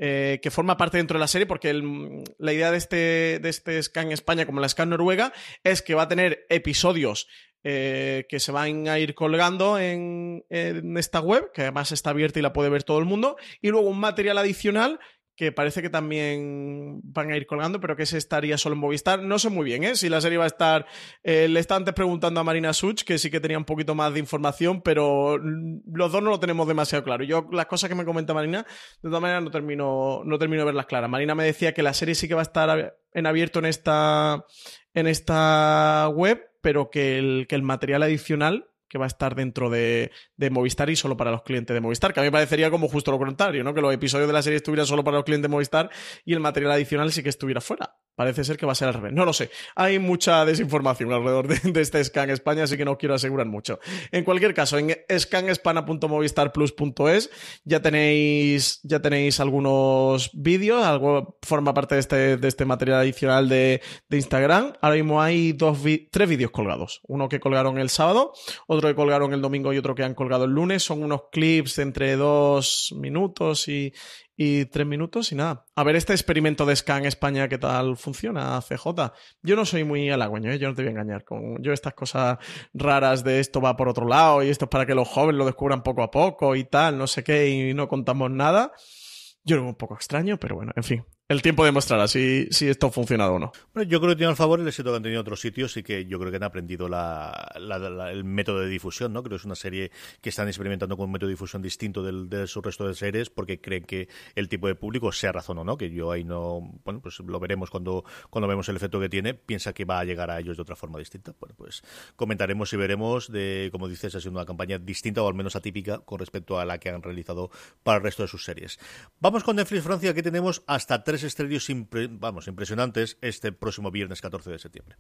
eh, que forma parte dentro de la serie, porque el, la idea de este, de este Scan España, como la Scan Noruega, es que va a tener episodios eh, que se van a ir colgando en, esta web, que además está abierta y la puede ver todo el mundo, y luego un material adicional que parece que también van a ir colgando, pero que ese estaría solo en Movistar. No sé muy bien, ¿eh? Si la serie va a estar... Eh, le estaba antes preguntando a Marina Such, que sí que tenía un poquito más de información, pero los dos no lo tenemos demasiado claro. Yo las cosas que me comenta Marina, de todas maneras no termino, no termino de verlas claras. Marina me decía que la serie sí que va a estar en abierto en esta, en esta web, pero que el, que el material adicional que va a estar dentro de, de, Movistar y solo para los clientes de Movistar, que a mí me parecería como justo lo contrario, ¿no? Que los episodios de la serie estuvieran solo para los clientes de Movistar y el material adicional sí que estuviera fuera. Parece ser que va a ser al revés. No lo sé. Hay mucha desinformación alrededor de, este Scan España, así que no quiero asegurar mucho. En cualquier caso, en scanespana.movistarplus.es ya tenéis, ya tenéis algunos vídeos, algo forma parte de este, de este material adicional de, de Instagram. Ahora mismo hay dos, tres vídeos colgados. Uno que colgaron el sábado, otro que colgaron el domingo y otro que han colgado el lunes. Son unos clips entre dos minutos y, y tres minutos y nada. A ver este experimento de Scan España, ¿qué tal funciona, CJ? Yo no soy muy halagüeño, ¿eh? yo no te voy a engañar. Con yo estas cosas raras de esto va por otro lado y esto es para que los jóvenes lo descubran poco a poco y tal, no sé qué, y no contamos nada. Yo lo veo un poco extraño, pero bueno, en fin. El tiempo demostrará si, si esto ha funcionado o no. Bueno, yo creo que tiene al favor el éxito que han tenido otros sitios y que yo creo que han aprendido el método de difusión, ¿no? Creo que es una serie que están experimentando con un método de difusión distinto del, de su resto de series porque creen que el tipo de público, sea razón o no, que yo ahí no, bueno, pues lo veremos cuando, cuando vemos el efecto que tiene, piensa que va a llegar a ellos de otra forma distinta. Bueno, pues comentaremos y veremos de, como dices, ha sido una campaña distinta o al menos atípica con respecto a la que han realizado para el resto de sus series. Vamos con Netflix Francia, que tenemos hasta tres estrellos vamos, impresionantes este próximo viernes 14 de septiembre.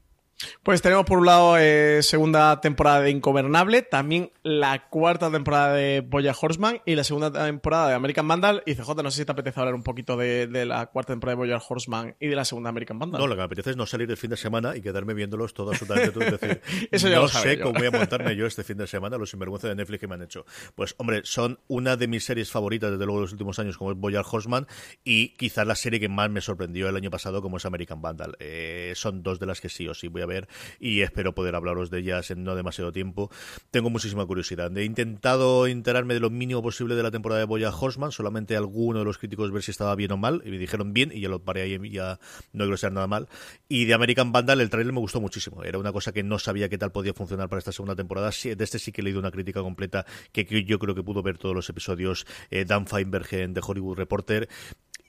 Pues tenemos por un lado eh, segunda temporada de Incobernable, también la cuarta temporada de Boya Horseman y la segunda temporada de American Vandal. Y CJ, no sé si te apetece hablar un poquito de, la cuarta temporada de Boya Horseman y de la segunda American Vandal. No, lo que me apetece es no salir el fin de semana y quedarme viéndolos todos absolutamente Es decir, (laughs) Eso ya no sé cómo voy a (laughs) montarme yo este fin de semana, los sinvergüenza de Netflix que me han hecho. Pues hombre, son una de mis series favoritas desde luego de los últimos años como es Boya Horseman y quizás la serie que más me sorprendió el año pasado como es American Vandal. Eh, son dos de las que sí o sí voy a ver y espero poder hablaros de ellas en no demasiado tiempo. Tengo muchísima curiosidad. He intentado enterarme de lo mínimo posible de la temporada de Boya Horseman, solamente alguno de los críticos ver si estaba bien o mal, y me dijeron bien, y ya lo paré ahí ya no que sea nada mal. Y de American Vandal el trailer me gustó muchísimo. Era una cosa que no sabía qué tal podía funcionar para esta segunda temporada. De este sí que he leído una crítica completa que yo creo que pudo ver todos los episodios eh, Dan Feinberg de Hollywood Reporter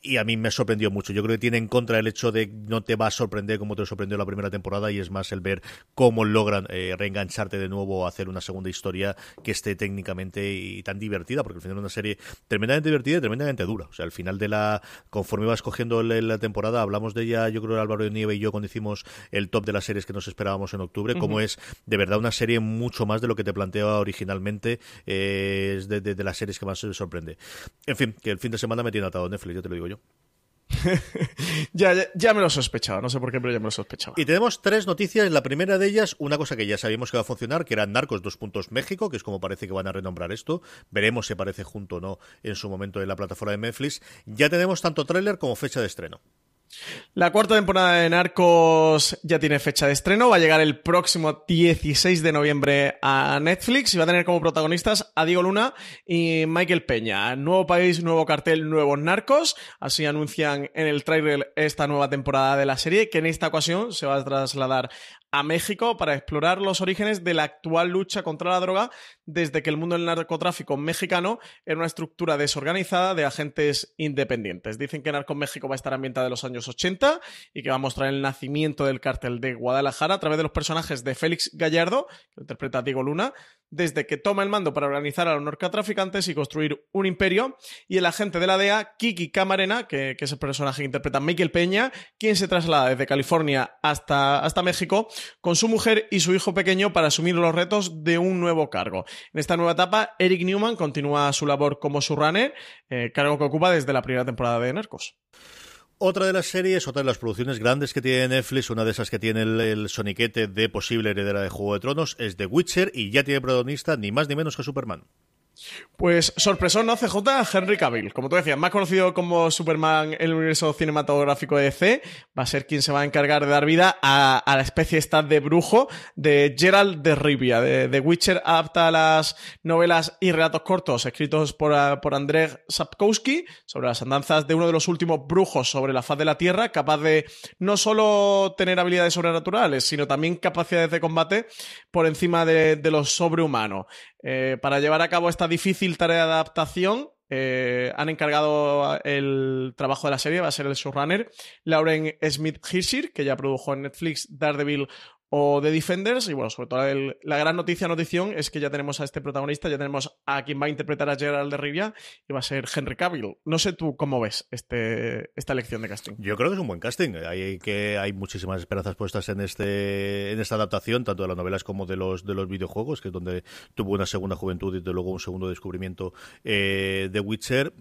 y a mí me sorprendió mucho. Yo creo que tiene en contra el hecho de no te va a sorprender como te sorprendió la primera temporada y es más el ver cómo logran eh, reengancharte de nuevo o hacer una segunda historia que esté técnicamente y tan divertida, porque al final es una serie tremendamente divertida y tremendamente dura. O sea, al final de la, conforme vas cogiendo la, temporada, hablamos de ella, yo creo que Álvaro de Nieve y yo cuando hicimos el top de las series que nos esperábamos en octubre, como es de verdad una serie mucho más de lo que te planteaba originalmente, eh, es de, de, las series que más se sorprende. En fin, que el fin de semana me tiene atado Netflix, yo te lo digo (laughs) ya, ya, me lo sospechaba, no sé por qué, pero ya me lo sospechaba. Y tenemos tres noticias. La primera de ellas, una cosa que ya sabíamos que va a funcionar, que era Narcos dos puntos México, que es como parece que van a renombrar esto. Veremos si aparece junto o no en su momento en la plataforma de Netflix. Ya tenemos tanto tráiler como fecha de estreno. La cuarta temporada de Narcos ya tiene fecha de estreno, va a llegar el próximo 16 de noviembre a Netflix y va a tener como protagonistas a Diego Luna y Michael Peña. Nuevo país, nuevo cartel, nuevos Narcos, así anuncian en el trailer esta nueva temporada de la serie que en esta ocasión se va a trasladar a México para explorar los orígenes de la actual lucha contra la droga desde que el mundo del narcotráfico mexicano era una estructura desorganizada de agentes independientes. Dicen que Narco México va a estar ambientada en los años 80 y que va a mostrar el nacimiento del cártel de Guadalajara a través de los personajes de Félix Gallardo, que interpreta Diego Luna, desde que toma el mando para organizar a los narcotraficantes y construir un imperio, y el agente de la DEA, Kiki Camarena, que, es el personaje que interpreta Michael Peña, quien se traslada desde California hasta, hasta México con su mujer y su hijo pequeño para asumir los retos de un nuevo cargo. En esta nueva etapa, Eric Newman continúa su labor como su runner, eh, cargo que ocupa desde la primera temporada de Narcos. Otra de las series, otra de las producciones grandes que tiene Netflix, una de esas que tiene el, soniquete de posible heredera de Juego de Tronos, es The Witcher y ya tiene protagonista ni más ni menos que Superman. Pues sorpresón, ¿no? CJ Henry Cavill. Como tú decías, más conocido como Superman en el universo cinematográfico de DC, va a ser quien se va a encargar de dar vida a, la especie esta de brujo de Gerald de Rivia. De, Witcher adapta las novelas y relatos cortos escritos por, por Andrzej Sapkowski sobre las andanzas de uno de los últimos brujos sobre la faz de la Tierra, capaz de no solo tener habilidades sobrenaturales, sino también capacidades de combate por encima de, de lo sobrehumano. Eh, para llevar a cabo esta difícil tarea de adaptación, eh, han encargado el trabajo de la serie, va a ser el showrunner Lauren Smith Hirschir, que ya produjo en Netflix Daredevil o de Defenders. Y bueno, sobre todo la gran noticia, notición, es que ya tenemos a este protagonista, ya tenemos a quien va a interpretar a Gerald de Rivia y va a ser Henry Cavill. No sé tú cómo ves este, esta elección de casting. Yo creo que es un buen casting. Hay, que, hay muchísimas esperanzas puestas en, este, en esta adaptación, tanto de las novelas como de los, de los videojuegos, que es donde tuvo una segunda juventud y luego un segundo descubrimiento eh, de Witcher.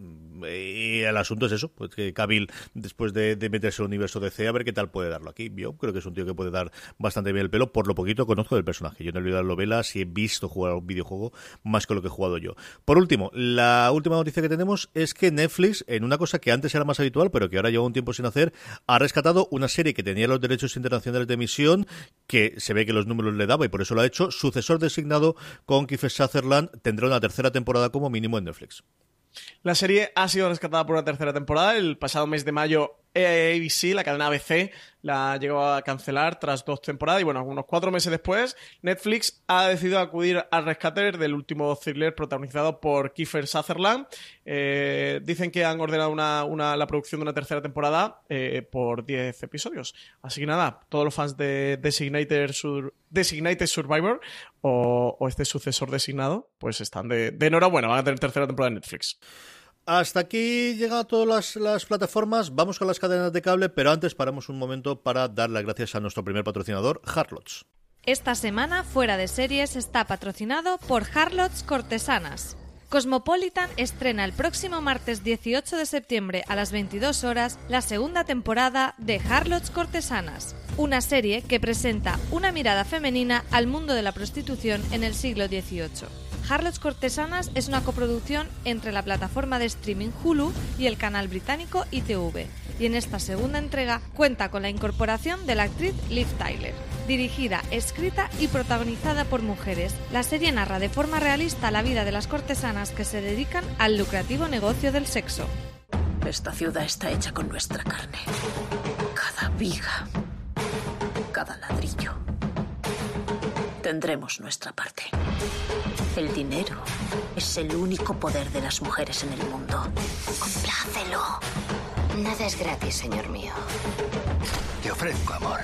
Y el asunto es eso, pues Cavill, después de, meterse en el universo de C, a ver qué tal puede darlo aquí. Yo creo que es un tío que puede dar bastante bien el pelo por lo poquito conozco del personaje. Yo no he leído las novelas y he visto jugar un videojuego más que lo que he jugado yo. Por último, la última noticia que tenemos es que Netflix, en una cosa que antes era más habitual, pero que ahora lleva un tiempo sin hacer, ha rescatado una serie que tenía los derechos internacionales de emisión, que se ve que los números le daba y por eso lo ha hecho. Sucesor designado con Kiefer Sutherland tendrá una tercera temporada como mínimo en Netflix. La serie ha sido rescatada por una tercera temporada. El pasado mes de mayo ABC, la cadena ABC, la llegó a cancelar tras dos temporadas y bueno, unos cuatro meses después, Netflix ha decidido acudir al rescate del último thriller protagonizado por Kiefer Sutherland. Eh, dicen que han ordenado una, la producción de una tercera temporada eh, por 10 episodios. Así que nada, todos los fans de Designated, Survivor o, este sucesor designado, pues están de, de enhorabuena, van a tener tercera temporada en Netflix. Hasta aquí llegan todas las, plataformas. Vamos con las cadenas de cable, pero antes paramos un momento para dar las gracias a nuestro primer patrocinador, Harlots. Esta semana, Fuera de Series está patrocinado por Harlots Cortesanas. Cosmopolitan estrena el próximo martes 18 de septiembre a las 22 horas la segunda temporada de Harlots Cortesanas, una serie que presenta una mirada femenina al mundo de la prostitución en el siglo XVIII. Harlots Cortesanas es una coproducción entre la plataforma de streaming Hulu y el canal británico ITV, y en esta segunda entrega cuenta con la incorporación de la actriz Liv Tyler. Dirigida, escrita y protagonizada por mujeres, la serie narra de forma realista la vida de las cortesanas que se dedican al lucrativo negocio del sexo. Esta ciudad está hecha con nuestra carne. Cada viga, cada ladrillo. Tendremos nuestra parte. El dinero es el único poder de las mujeres en el mundo. Complácelo. Nada es gratis, señor mío. Te ofrezco amor.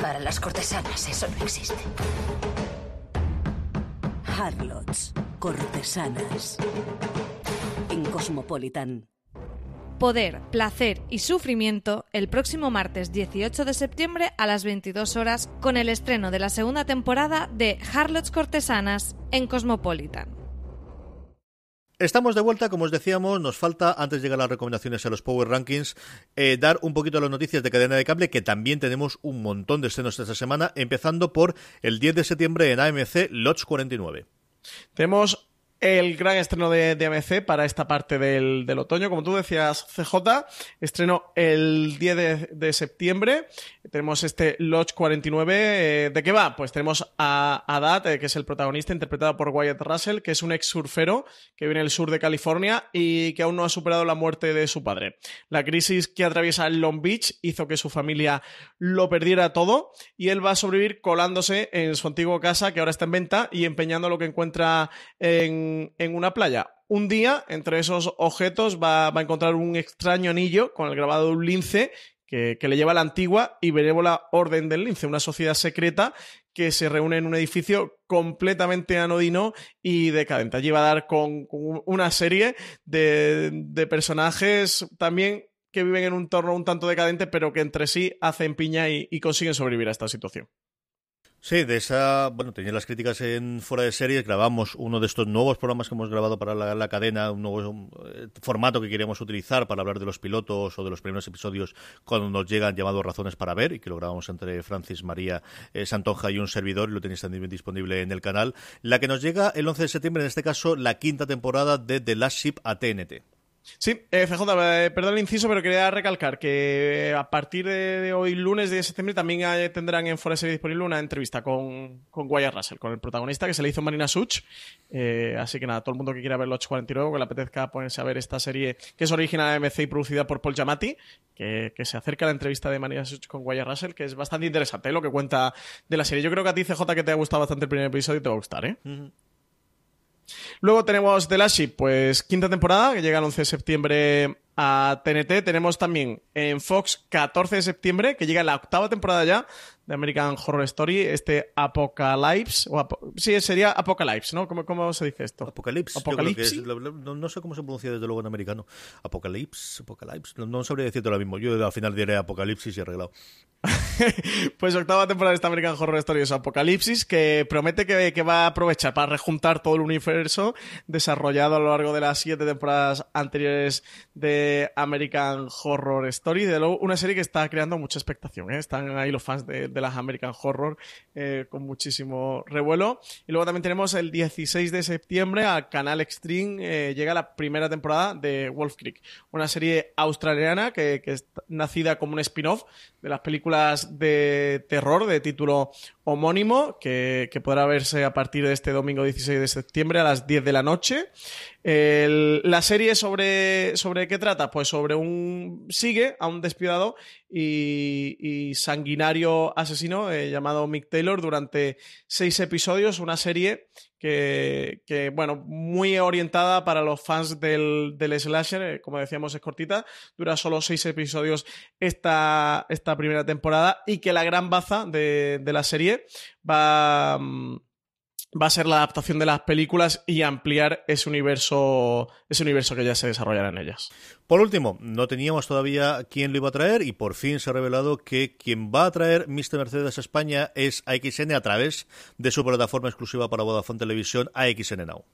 Para las cortesanas eso no existe. Harlots, cortesanas. En Cosmopolitan. Poder, Placer y Sufrimiento el próximo martes 18 de septiembre a las 22 horas con el estreno de la segunda temporada de Harlots Cortesanas en Cosmopolitan. Estamos de vuelta, como os decíamos, nos falta, antes de llegar a las recomendaciones a los Power Rankings, eh, dar un poquito las noticias de cadena de cable, que también tenemos un montón de estrenos esta semana, empezando por el 10 de septiembre en AMC Lodge 49. Tenemos el gran estreno de, AMC para esta parte del, otoño. Como tú decías, CJ, estreno el 10 de, septiembre. Tenemos este Lodge 49. Eh, ¿De qué va? Pues tenemos a Adat, eh, que es el protagonista, interpretado por Wyatt Russell, que es un ex surfero que viene del sur de California y que aún no ha superado la muerte de su padre. La crisis que atraviesa Long Beach hizo que su familia lo perdiera todo y él va a sobrevivir colándose en su antiguo casa, que ahora está en venta, y empeñando lo que encuentra en en, una playa. Un día, entre esos objetos, va, a encontrar un extraño anillo con el grabado de un lince que, le lleva a la antigua y benévola Orden del Lince, una sociedad secreta que se reúne en un edificio completamente anodino y decadente. Allí va a dar con, una serie de, personajes también que viven en un entorno un tanto decadente, pero que entre sí hacen piña y consiguen sobrevivir a esta situación. Sí, de esa, bueno, tenía las críticas en fuera de series, grabamos uno de estos nuevos programas que hemos grabado para la, cadena, un nuevo eh, formato que queríamos utilizar para hablar de los pilotos o de los primeros episodios cuando nos llegan llamados Razones para Ver, y que lo grabamos entre Francis María eh, Santonja y un servidor, y lo tenéis también disponible en el canal. La que nos llega el 11 de septiembre, en este caso, la quinta temporada de The Last Ship a TNT. Sí, eh, FJ, eh, perdón el inciso, pero quería recalcar que a partir de hoy, lunes de septiembre, también tendrán en Forest Series disponible una entrevista con, con Wyatt Russell, con el protagonista que se le hizo Marina Such. Eh, así que nada, todo el mundo que quiera ver los 49, que le apetezca ponerse a ver esta serie que es original de MC y producida por Paul Giamatti, que, se acerca a la entrevista de Marina Such con Wyatt Russell, que es bastante interesante lo que cuenta de la serie. Yo creo que a ti, CJ, que te ha gustado bastante el primer episodio, te va a gustar, ¿eh? Luego tenemos The Last pues quinta temporada, que llega el 11 de septiembre a TNT. Tenemos también en Fox 14 de septiembre, que llega la octava temporada ya de American Horror Story, este Apocalypse, o sí, sería Apocalypse, ¿no? ¿Cómo, ¿Cómo, se dice esto? Apocalypse. Apocalipsis. no, sé cómo se pronuncia desde luego en americano. Apocalypse, Apocalypse. No, sabría decirte lo mismo. Yo al final diré Apocalipsis y arreglado. (laughs) pues octava temporada de esta American Horror Story es Apocalipsis, que promete que, que, va a aprovechar para rejuntar todo el universo desarrollado a lo largo de las siete temporadas anteriores de American Horror Story. De luego, una serie que está creando mucha expectación. ¿eh? Están ahí los fans de las American Horror eh, con muchísimo revuelo. Y luego también tenemos el 16 de septiembre al canal Extreme eh, llega la primera temporada de Wolf Creek, una serie australiana que, que es nacida como un spin-off de las películas de terror de título homónimo que, podrá verse a partir de este domingo 16 de septiembre a las 10 de la noche. La serie sobre, sobre qué trata? Pues sobre un... sigue a un despiadado y, y sanguinario asesino eh, llamado Mick Taylor durante seis episodios, una serie que, que, bueno, muy orientada para los fans del, del slasher, eh, como decíamos es cortita, dura solo seis episodios esta, esta primera temporada y que la gran baza de, de la serie va... Mm, va a ser la adaptación de las películas y ampliar ese universo, ese universo que ya se desarrollará en ellas. Por último, no teníamos todavía quién lo iba a traer y por fin se ha revelado que quien va a traer Mr. Mercedes a España es AXN a través de su plataforma exclusiva para Vodafone Televisión, AXN Now.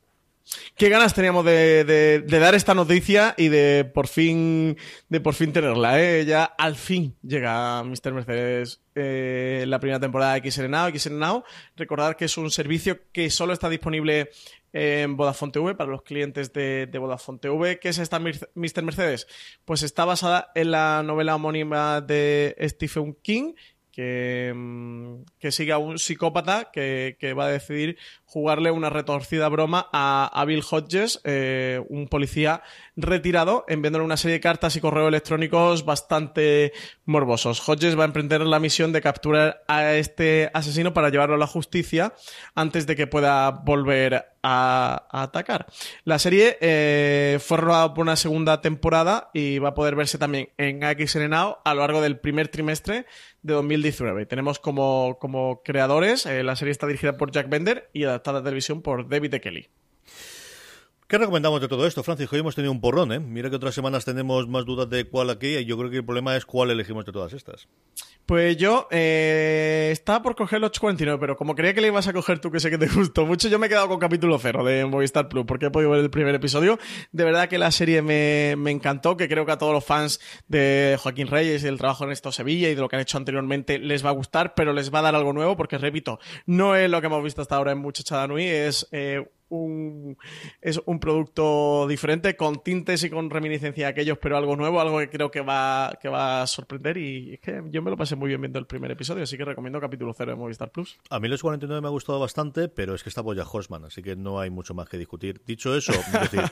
Qué ganas teníamos de, dar esta noticia y de por fin de por fin tenerla, ¿eh? Ya al fin llega Mr. Mercedes eh, la primera temporada de XN Now, Now. Recordar que es un servicio que solo está disponible en Vodafone TV para los clientes de, de Vodafone TV. ¿Qué es esta Mr. Mercedes? Pues está basada en la novela homónima de Stephen King que, mm, que sigue a un psicópata que, que, va a decidir jugarle una retorcida broma a, a Bill Hodges, eh, un policía retirado, enviándole una serie de cartas y correos electrónicos bastante morbosos. Hodges va a emprender la misión de capturar a este asesino para llevarlo a la justicia antes de que pueda volver a, atacar. La serie eh, fue rodada por una segunda temporada y va a poder verse también en XN Now a lo largo del primer trimestre de 2019. Tenemos como, como creadores, eh, la serie está dirigida por Jack Bender y adaptada a televisión por David E. Kelly. ¿Qué recomendamos de todo esto, Francis? Hoy hemos tenido un porrón, ¿eh? Mira que otras semanas tenemos más dudas de cuál aquí y yo creo que el problema es cuál elegimos de todas estas. Pues yo eh, estaba por coger el 849, pero como creía que le ibas a coger tú, que sé que te (laughs) gustó mucho, yo me he quedado con capítulo cero de Movistar Plus, porque he podido ver el primer episodio. De verdad que la serie me, me encantó, que creo que a todos los fans de Joaquín Reyes y del trabajo en esto Sevilla y de lo que han hecho anteriormente les va a gustar, pero les va a dar algo nuevo, porque repito, no es lo que hemos visto hasta ahora en Muchachada Nui, es eh, un, es un producto diferente, con tintes y con reminiscencia de aquellos, pero algo nuevo, algo que creo que va, que va a sorprender. Y es que yo me lo pasé muy bien viendo el primer episodio, así que recomiendo capítulo 0 de Movistar Plus. A mí los 49 me ha gustado bastante, pero es que está Boya Horseman, así que no hay mucho más que discutir. Dicho eso, es (laughs) decir,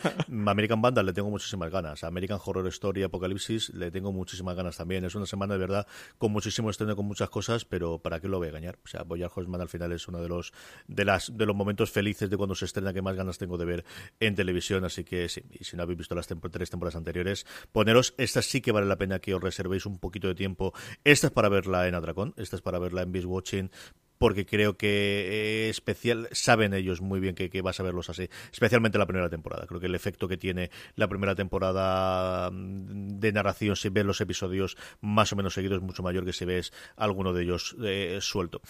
American Vandal le tengo muchísimas ganas. American Horror Story Apocalipsis le tengo muchísimas ganas también. Es una semana de verdad con muchísimo estreno, con muchas cosas, pero ¿para qué lo voy a engañar? O sea, Boya Horseman al final es uno de los, de las, de los momentos felices de cuando se estrena que más ganas tengo de ver en televisión, así que sí, y si no habéis visto las tres temporadas anteriores, poneros, esta sí que vale la pena que os reservéis un poquito de tiempo. Esta es para verla en Atracón, esta es para verla en Beast Watching, porque creo que eh, especial saben ellos muy bien que, que, vas a verlos así, especialmente la primera temporada. Creo que el efecto que tiene la primera temporada mm, de narración, si ves los episodios más o menos seguidos, es mucho mayor que si ves alguno de ellos eh, suelto.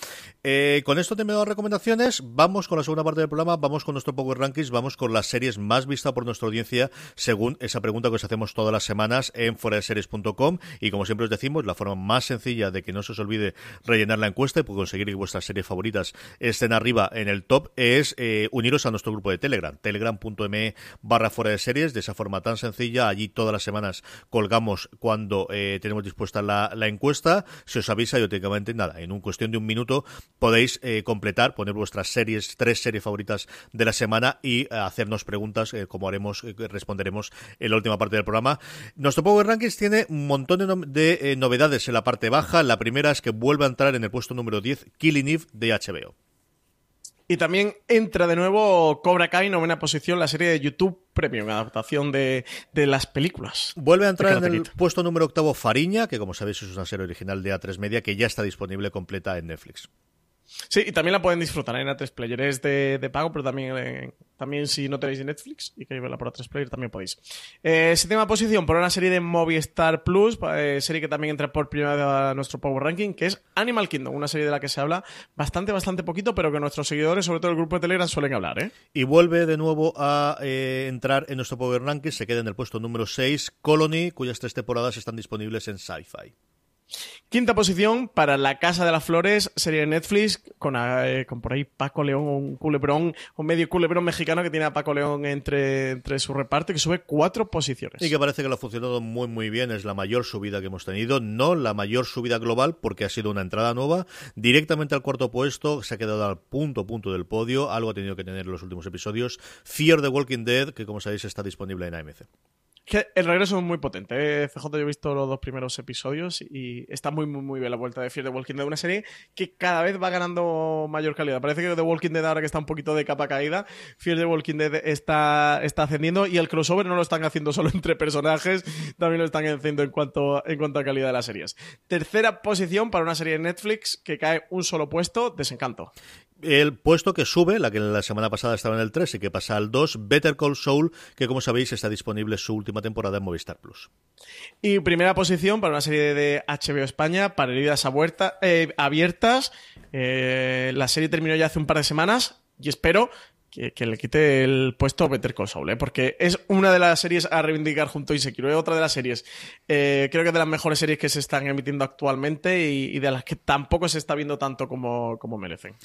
Eh, con esto te me doy recomendaciones. Vamos con la segunda parte del programa, vamos con nuestro Power Rankings, vamos con las series más vistas por nuestra audiencia, según esa pregunta que os hacemos todas las semanas en fueradeseries.com. Y como siempre os decimos, la forma más sencilla de que no se os olvide rellenar la encuesta y conseguir que series favoritas estén arriba en el top es eh, uniros a nuestro grupo de Telegram, telegram.me barra fuera de series, de esa forma tan sencilla, allí todas las semanas colgamos cuando eh, tenemos dispuesta la, encuesta, se os avisa y automáticamente nada, en un cuestión de un minuto podéis eh, completar, poner vuestras series, tres series favoritas de la semana y hacernos preguntas, como haremos, responderemos en la última parte del programa. Nuestro Power Rankings tiene un montón de novedades en la parte baja, la primera es que vuelve a entrar en el puesto número 10, Killing Eve de HBO. Y también entra de nuevo Cobra Kai, novena posición, la serie de YouTube Premium, adaptación de, de las películas. Vuelve a entrar en el puesto número octavo Fariña, que como sabéis es una serie original de A3 Media que ya está disponible completa en Netflix. Sí, y también la pueden disfrutar en A3 Player. Es de, de pago, pero también, eh, también si no tenéis Netflix y queréis verla por A3 Player, también podéis. Eh, séptima posición por una serie de Movistar Plus, eh, serie que también entra por primera vez a nuestro Power Ranking, que es Animal Kingdom, una serie de la que se habla bastante, bastante poquito, pero que nuestros seguidores, sobre todo el grupo de Telegram, suelen hablar. ¿eh? Y vuelve de nuevo a eh, entrar en nuestro Power Ranking, se queda en el puesto número 6, Colony, cuyas tres temporadas están disponibles en Sci-Fi. Quinta posición para La Casa de las Flores, serie de Netflix, con, eh, con por ahí Paco León, un culebrón, un medio culebrón mexicano que tiene a Paco León entre, entre su reparto, que sube cuatro posiciones. Y que parece que lo ha funcionado muy muy bien, es la mayor subida que hemos tenido, no la mayor subida global porque ha sido una entrada nueva, directamente al cuarto puesto, se ha quedado al punto punto del podio, algo ha tenido que tener en los últimos episodios, Fear the Walking Dead, que como sabéis está disponible en AMC. El regreso es muy potente. ¿eh? CJ, yo he visto los dos primeros episodios y está muy, muy, muy bien la vuelta de Fear the Walking Dead. Una serie que cada vez va ganando mayor calidad. Parece que The Walking Dead, ahora que está un poquito de capa caída, Fear the Walking Dead está, está ascendiendo y el crossover no lo están haciendo solo (laughs) entre personajes, también lo están haciendo en cuanto, en cuanto a calidad de las series. Tercera posición para una serie de Netflix que cae un solo puesto, Desencanto el puesto que sube, la que la semana pasada estaba en el 3 y que pasa al 2, Better Call Saul, que como sabéis está disponible su última temporada en Movistar Plus. Y primera posición para una serie de HBO España, para heridas eh, abiertas. Eh, la serie terminó ya hace un par de semanas y espero que, le quite el puesto a Better Call Saul, ¿eh? porque es una de las series a reivindicar junto a Insecure, es otra de las series, creo que es de las mejores series que se están emitiendo actualmente y, de las que tampoco se está viendo tanto como, como merecen.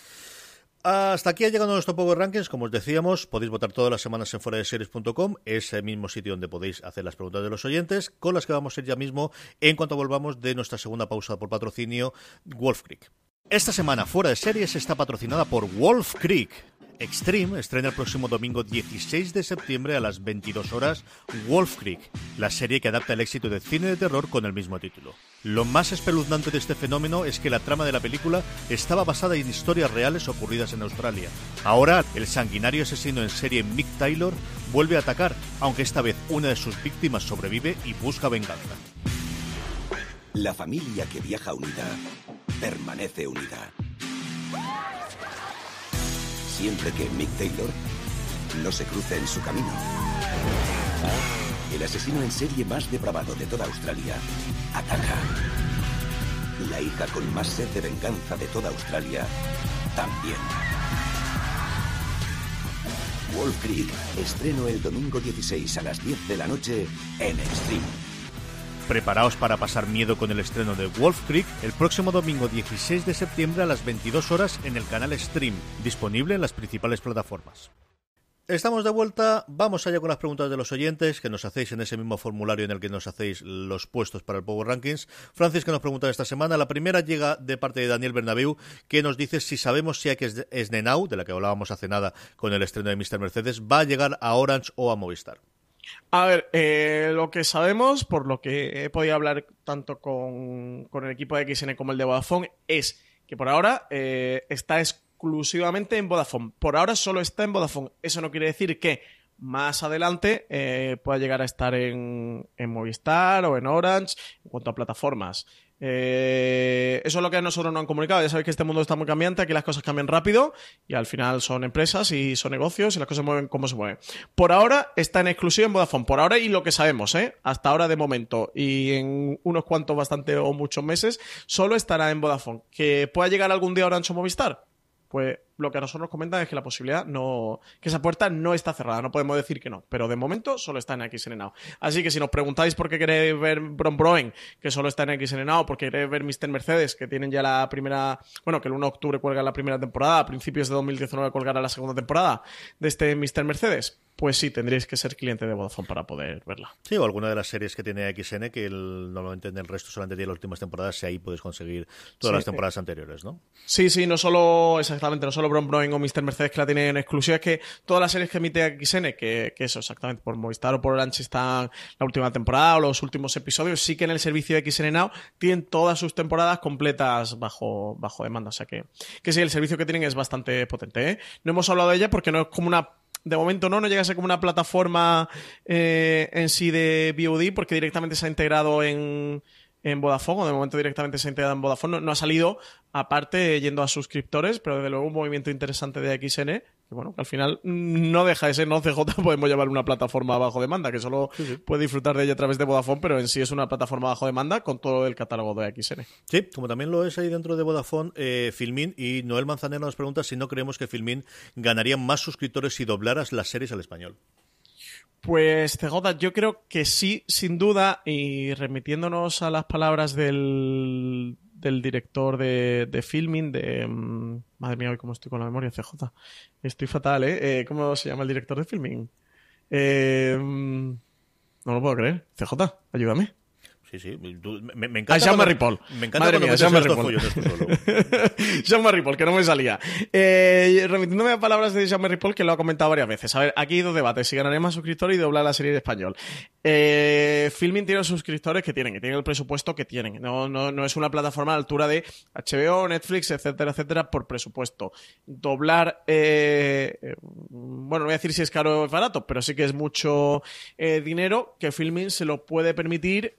Hasta aquí ha llegado nuestro Power Rankings. Como os decíamos, podéis votar todas las semanas en fuera de series.com, ese mismo sitio donde podéis hacer las preguntas de los oyentes, con las que vamos a ir ya mismo en cuanto volvamos de nuestra segunda pausa por patrocinio, Wolf Creek. Esta semana fuera de series está patrocinada por Wolf Creek. Extreme estrena el próximo domingo 16 de septiembre a las 22 horas Wolf Creek, la serie que adapta el éxito del cine de terror con el mismo título. Lo más espeluznante de este fenómeno es que la trama de la película estaba basada en historias reales ocurridas en Australia. Ahora, el sanguinario asesino en serie Mick Taylor vuelve a atacar, aunque esta vez una de sus víctimas sobrevive y busca venganza. La familia que viaja unida permanece unida siempre que Mick Taylor no se cruce en su camino. El asesino en serie más depravado de toda Australia ataca. La hija con más sed de venganza de toda Australia también. Wolf Creek, estreno el domingo 16 a las 10 de la noche en Extreme. Preparaos para pasar miedo con el estreno de Wolf Creek el próximo domingo 16 de septiembre a las 22 horas en el canal Stream, disponible en las principales plataformas. Estamos de vuelta, vamos allá con las preguntas de los oyentes que nos hacéis en ese mismo formulario en el que nos hacéis los puestos para el Power Rankings. Francis, nos pregunta esta semana, la primera llega de parte de Daniel Bernabeu, que nos dice si sabemos si hay que es Nenau, de la que hablábamos hace nada con el estreno de Mr. Mercedes, va a llegar a Orange o a Movistar. A ver, eh, lo que sabemos, por lo que he podido hablar tanto con, el equipo de XN como el de Vodafone, es que por ahora eh, está exclusivamente en Vodafone. Por ahora solo está en Vodafone. Eso no quiere decir que más adelante eh, pueda llegar a estar en Movistar o en Orange en cuanto a plataformas. Eh, eso es lo que a nosotros nos han comunicado. Ya sabéis que este mundo está muy cambiante, aquí las cosas cambian rápido y al final son empresas y son negocios y las cosas se mueven como se mueven. Por ahora está en exclusiva en Vodafone, por ahora y lo que sabemos, ¿eh? hasta ahora de momento y en unos cuantos bastante o muchos meses, solo estará en Vodafone. ¿Que pueda llegar algún día Orange o Movistar? Pues lo que a nosotros nos comentan es que la posibilidad no. que esa puerta no está cerrada, no podemos decir que no, pero de momento solo está en XN Now. Así que si nos preguntáis por qué queréis ver Bron Broen, que solo está en XN Now, porque queréis ver Mr. Mercedes, que tienen ya la primera. bueno, que el 1 de octubre cuelga la primera temporada, a principios de 2019 colgará la segunda temporada de este Mr. Mercedes, pues sí, tendréis que ser cliente de Vodafone para poder verla. Sí, o alguna de las series que tiene XN, que normalmente en el resto solamente tiene las últimas temporadas, y ahí puedes conseguir todas las temporadas anteriores, ¿no? Sí, sí, no solo, exactamente, no solo Bron Broen o Mr. Mercedes que la tienen en exclusiva, es que todas las series que emite XN, que, que eso exactamente, por Movistar o por Orange están la última temporada o los últimos episodios, sí que en el servicio de XN Now tienen todas sus temporadas completas bajo, bajo demanda. O sea que, que sí, el servicio que tienen es bastante potente. ¿eh? No hemos hablado de ella porque no es como una de momento no, no llega a ser como una plataforma eh, en sí de VOD porque directamente se ha integrado en, en Vodafone, o de momento directamente se ha integrado en Vodafone. no, ha salido aparte yendo a suscriptores, pero desde luego un movimiento interesante de XN, que bueno, que al final no deja de ser, no CJ, (laughs) podemos llevar una plataforma bajo demanda, que solo puede disfrutar de ella a través de Vodafone, pero en sí es una plataforma bajo demanda con todo el catálogo de XN. Sí, como también lo es ahí dentro de Vodafone, eh, Filmin, y Noel Manzanero nos pregunta si no creemos que Filmin ganaría más suscriptores si doblaras las series al español. Pues CJ, yo creo que sí, sin duda, y remitiéndonos a las palabras del, del director de, de filming, de... mm, madre mía, hoy cómo estoy con la memoria, CJ. Estoy fatal, ¿eh? Eh, ¿Cómo se llama el director de filming? Eh, mm, no lo puedo creer. CJ, ayúdame. Sí, sí. tú- me, me A encanta. Cuando- Paul. Me encanta Madre mía, solo. (laughs) Jean-Marie Paul, que no me salía. Eh, remitiéndome a palabras de Jean-Marie Paul, que lo ha comentado varias veces. A ver, aquí hay dos debates: si ganaría más suscriptores y doblar la serie en español. Eh, Filming tiene los suscriptores que tienen, que tienen el presupuesto que tienen. No, no, no es una plataforma a la altura de HBO, Netflix, etcétera, etcétera, por presupuesto. Doblar, eh, eh, bueno, no voy a decir si es caro o es barato, pero sí que es mucho dinero que Filming se lo puede permitir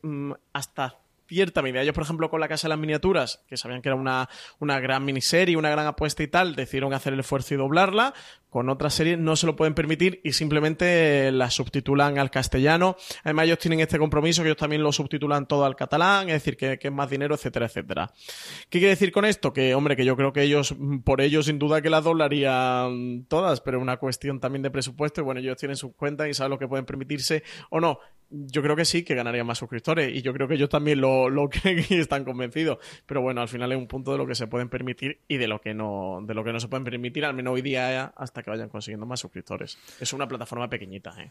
hasta cierta medida. Ellos, por ejemplo, con la Casa de las Miniaturas, que sabían que era una, una gran miniserie, una gran apuesta y tal, decidieron hacer el esfuerzo y doblarla. Con otras series no se lo pueden permitir y simplemente la subtitulan al castellano. Además, ellos tienen este compromiso que ellos también lo subtitulan todo al catalán, es decir, que, que es más dinero, etcétera, etcétera. ¿Qué quiere decir con esto? Que, hombre, que yo creo que ellos, mm, por ellos, sin duda que las doblarían todas, pero es una cuestión también de presupuesto y bueno, ellos tienen sus cuentas y saben lo que pueden permitirse o no. Yo creo que sí, que ganarían más suscriptores y yo creo que ellos también lo, lo (laughs) creen y están convencidos. Pero bueno, al final es un punto de lo que se pueden permitir y de lo que no, de lo que no se pueden permitir, al menos hoy día hasta que vayan consiguiendo más suscriptores. Es una plataforma pequeñita, ¿eh?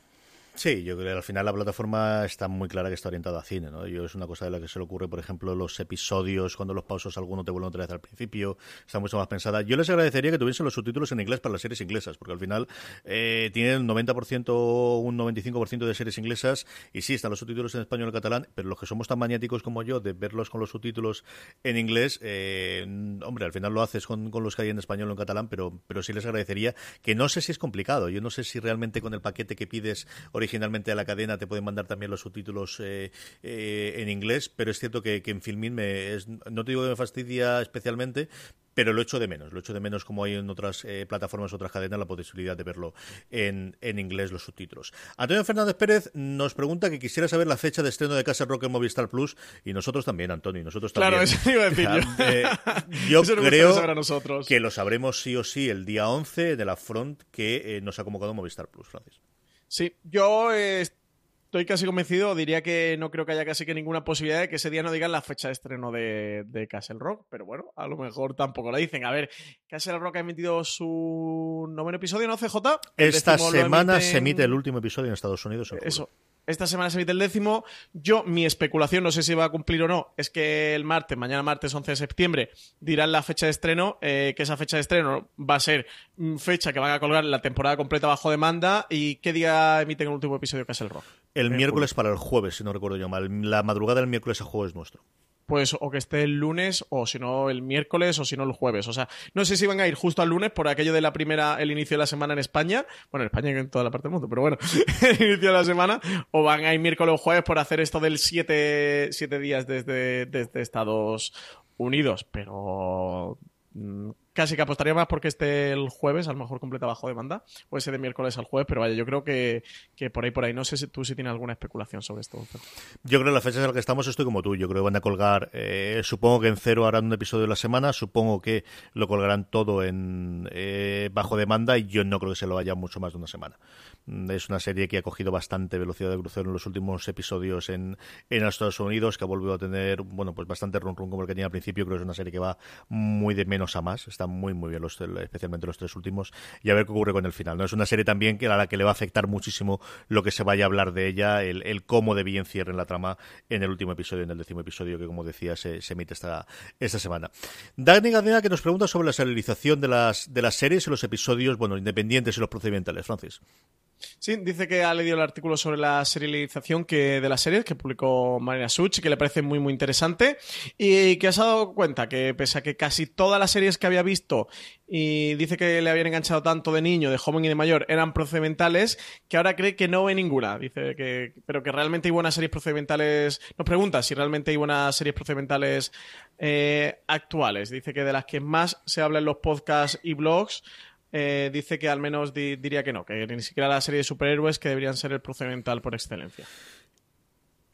Sí, yo creo que al final la plataforma está muy clara que está orientada a cine, ¿no? Yo es una cosa de la que se le ocurre, por ejemplo, los episodios, cuando los pausos alguno te vuelven otra vez al principio, está mucho más pensada. Yo les agradecería que tuviesen los subtítulos en inglés para las series inglesas, porque al final eh, tienen un 90%, un 95% de series inglesas, y sí, están los subtítulos en español y catalán, pero los que somos tan maniáticos como yo de verlos con los subtítulos en inglés, eh, hombre, al final lo haces con, con los que hay en español o en catalán, pero, pero sí les agradecería que no sé si es complicado, yo no sé si realmente con el paquete que pides originalmente a la cadena te pueden mandar también los subtítulos eh, eh, en inglés, pero es cierto que, que en Filmin me es, no te digo que me fastidia especialmente, pero lo echo de menos, lo echo de menos como hay en otras eh, plataformas, otras cadenas, la posibilidad de verlo en, en inglés los subtítulos. Antonio Fernández Pérez nos pregunta que quisiera saber la fecha de estreno de Casa Rock en Movistar Plus y nosotros también, Antonio, y nosotros también. Claro, eso iba a decir yo. (laughs) Eh, (laughs) Eso creo nosotros. que lo sabremos sí o sí el día 11 de la front que eh, nos ha convocado Movistar Plus, Francis. Sí, yo eh, estoy casi convencido, diría que no creo que haya casi que ninguna posibilidad de que ese día no digan la fecha de estreno de, de Castle Rock, pero bueno, a lo mejor tampoco la dicen. A ver, Castle Rock ha emitido su noveno episodio, ¿no, CJ? Esta semana emiten- se emite el último episodio en Estados Unidos. en. Eso. Esta semana se emite el décimo. Yo, mi especulación, no sé si va a cumplir o no, es que el martes, mañana martes 11 de septiembre, dirán la fecha de estreno, eh, que esa fecha de estreno va a ser mm, fecha que van a colgar la temporada completa bajo demanda. ¿Y qué día emiten el último episodio de Castle Rock? El En miércoles para el jueves, si no recuerdo yo mal. La madrugada del miércoles a jueves nuestro. Pues o que esté el lunes o si no el miércoles o si no el jueves. O sea, no sé si van a ir justo al lunes por aquello de la primera, el inicio de la semana en España. Bueno, en España y en toda la parte del mundo, pero bueno, (laughs) el inicio de la semana. O van a ir miércoles o jueves por hacer esto del siete, siete días desde, desde Estados Unidos. Pero mm, casi que apostaría más porque esté el jueves, a lo mejor completa bajo demanda, o ese de miércoles al jueves, pero vaya, yo creo que, que por ahí, por ahí. No sé si tú si tienes alguna especulación sobre esto. Yo creo que en las fechas en las que estamos estoy como tú. Yo creo que van a colgar, eh, supongo que en cero harán un episodio de la semana, supongo que lo colgarán todo en eh, bajo demanda y yo no creo que se lo vaya mucho más de una semana. Mm, Es una serie que ha cogido bastante velocidad de crucero en los últimos episodios en, en Estados Unidos, que ha volvido a tener, bueno, pues bastante run run como el que tenía al principio. Creo que es una serie que va muy de menos a más. Está muy, muy bien, los, especialmente los tres últimos. Y a ver qué ocurre con el final. ¿no? Es una serie también que a la que le va a afectar muchísimo lo que se vaya a hablar de ella, el, el cómo de bien cierren la trama en el último episodio, en el décimo episodio, que como decía, se, se emite esta, esta semana. Dani Gadena que nos pregunta sobre la serialización de las, de las series y los episodios, bueno, independientes y los procedimentales. Francis. Sí, dice que ha leído el artículo sobre la serialización de las series que publicó Marina Such y que le parece muy muy interesante y que ha dado cuenta que pese a que casi todas las series que había visto y dice que le habían enganchado tanto de niño, de joven y de mayor eran procedimentales, que ahora cree que no ve ninguna. Dice que, pero que realmente hay buenas series procedimentales. Nos pregunta si realmente hay buenas series procedimentales eh, actuales. Dice que de las que más se habla en los podcasts y blogs eh, dice que al menos di- diría que no, que ni siquiera la serie de superhéroes que deberían ser el procedimental por excelencia.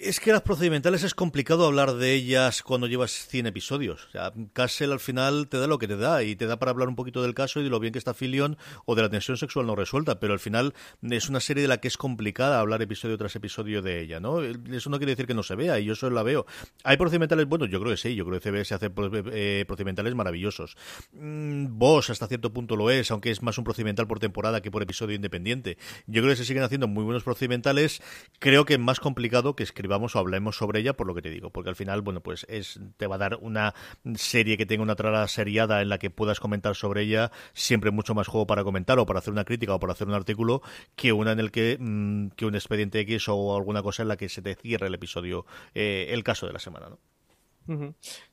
Es que las procedimentales es complicado hablar de ellas cuando llevas 100 episodios. O Castle al final te da lo que te da y te da para hablar un poquito del caso y de lo bien que está Filion o de la tensión sexual no resuelta, pero al final es una serie de la que es complicada hablar episodio tras episodio de ella, ¿no? Eso no quiere decir que no se vea y yo solo la veo. ¿Hay procedimentales bueno, Yo creo que sí, yo creo que CBS hace eh, procedimentales maravillosos. Mm, Vos hasta cierto punto lo es, aunque es más un procedimental por temporada que por episodio independiente. Yo creo que se siguen haciendo muy buenos procedimentales, creo que es más complicado que escribir escribamos o hablemos sobre ella, por lo que te digo, porque al final, bueno, pues es te va a dar una serie que tenga una trama seriada en la que puedas comentar sobre ella, siempre mucho más juego para comentar o para hacer una crítica o para hacer un artículo que una en el que, mm, que un expediente X o alguna cosa en la que se te cierre el episodio, eh, el caso de la semana, ¿no?